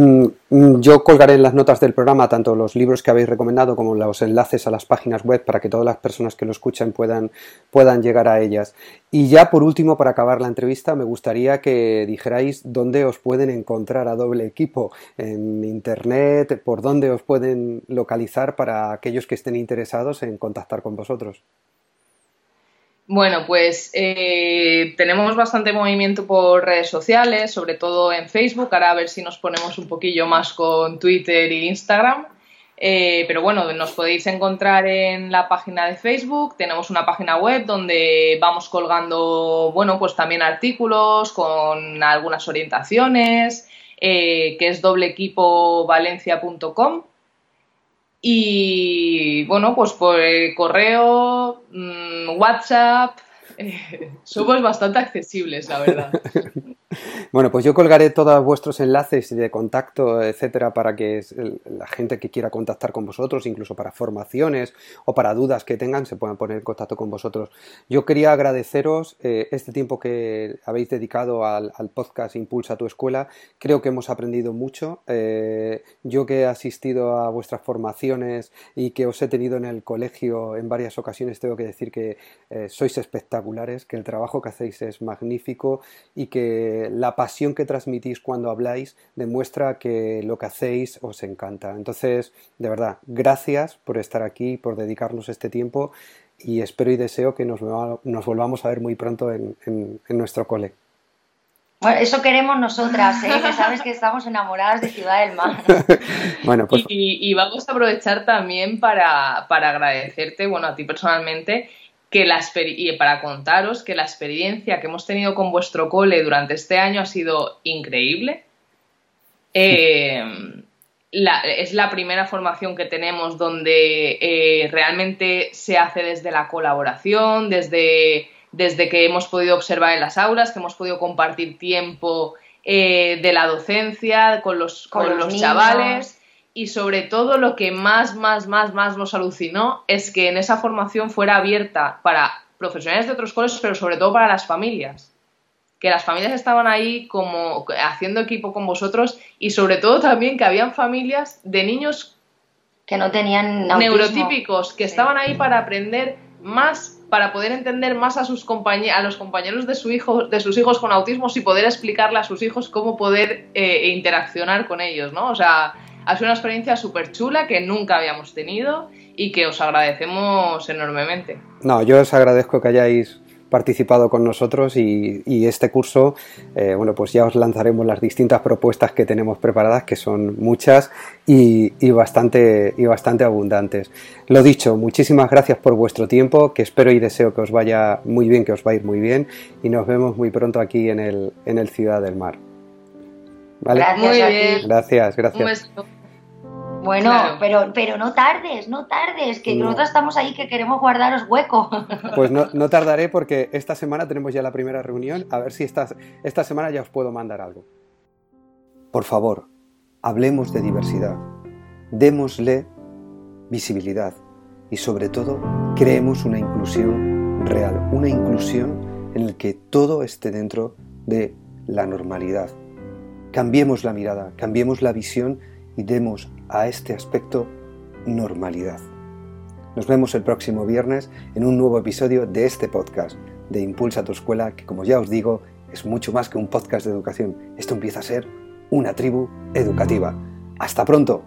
mm, yo colgaré en las notas del programa tanto los libros que habéis recomendado como los enlaces a las páginas web para que todas las personas que lo escuchan puedan, puedan llegar a ellas. Y ya por último, para acabar la entrevista, me gustaría que dijerais dónde os pueden encontrar a doble equipo en internet, por dónde os pueden localizar para aquellos que estén interesados en contactar con vosotros. Bueno, pues eh, tenemos bastante movimiento por redes sociales, sobre todo en Facebook. Ahora a ver si nos ponemos un poquillo más con Twitter e Instagram. Eh, pero bueno, nos podéis encontrar en la página de Facebook. Tenemos una página web donde vamos colgando, bueno, pues también artículos con algunas orientaciones, eh, que es dobleequipovalencia.com. Y bueno, pues por correo, mm, WhatsApp, somos bastante accesibles, la verdad. Bueno, pues yo colgaré todos vuestros enlaces de contacto, etcétera, para que la gente que quiera contactar con vosotros, incluso para formaciones o para dudas que tengan, se puedan poner en contacto con vosotros. Yo quería agradeceros eh, este tiempo que habéis dedicado al, podcast Impulsa tu escuela. Creo que hemos aprendido mucho. Eh, yo que he asistido a vuestras formaciones y que os he tenido en el colegio en varias ocasiones, tengo que decir que eh, sois espectaculares, que el trabajo que hacéis es magnífico y que la pasión que transmitís cuando habláis demuestra que lo que hacéis os encanta. Entonces, de verdad, gracias por estar aquí, por dedicarnos este tiempo y espero y deseo que nos, volvamos a ver muy pronto en, nuestro cole. Bueno, eso queremos nosotras, ¿eh? que sabes que estamos enamoradas de Ciudad del Mar. bueno, pues... y, vamos a aprovechar también para, para agradecerte, bueno, a ti personalmente, que la y para contaros que la experiencia que hemos tenido con vuestro cole durante este año ha sido increíble. Eh, es la primera formación que tenemos donde eh, realmente se hace desde la colaboración, desde, desde que hemos podido observar en las aulas, que hemos podido compartir tiempo eh, de la docencia con los, con, los chavales y sobre todo lo que más, más, más, más nos alucinó es que en esa formación fuera abierta para profesionales de otros colegios, pero sobre todo para las familias. Que las familias estaban ahí como haciendo equipo con vosotros y sobre todo también que habían familias de niños que no tenían neurotípicos, que estaban ahí para aprender más, para poder entender más a sus a los compañeros de, su hijo, de sus hijos con autismo y poder explicarle a sus hijos cómo poder eh, interaccionar con ellos, ¿no? O sea, ha sido una experiencia súper chula que nunca habíamos tenido y que os agradecemos enormemente. No, yo os agradezco que hayáis participado con nosotros y, este curso, eh, bueno, pues ya os lanzaremos las distintas propuestas que tenemos preparadas, que son muchas y, bastante, y bastante abundantes. Lo dicho, muchísimas gracias por vuestro tiempo, que espero y deseo que os vaya muy bien, que os va a ir muy bien y nos vemos muy pronto aquí en el, en el Ciudad del Mar. ¿Vale? Gracias, Gracias, gracias. Bueno, pero, pero no tardes, no tardes, que nosotros estamos ahí que queremos guardaros hueco. Pues no, no, tardaré porque esta semana tenemos ya la primera reunión, a ver si esta, esta semana ya os puedo mandar algo. Por favor, hablemos de diversidad, démosle visibilidad y sobre todo creemos una inclusión real, una inclusión en la que todo esté dentro de la normalidad. Cambiemos la mirada, cambiemos la visión y demos a este aspecto normalidad. Nos vemos el próximo viernes en un nuevo episodio de este podcast de Impulsa tu escuela, que como ya os digo, es mucho más que un podcast de educación. Esto empieza a ser una tribu educativa. Hasta pronto.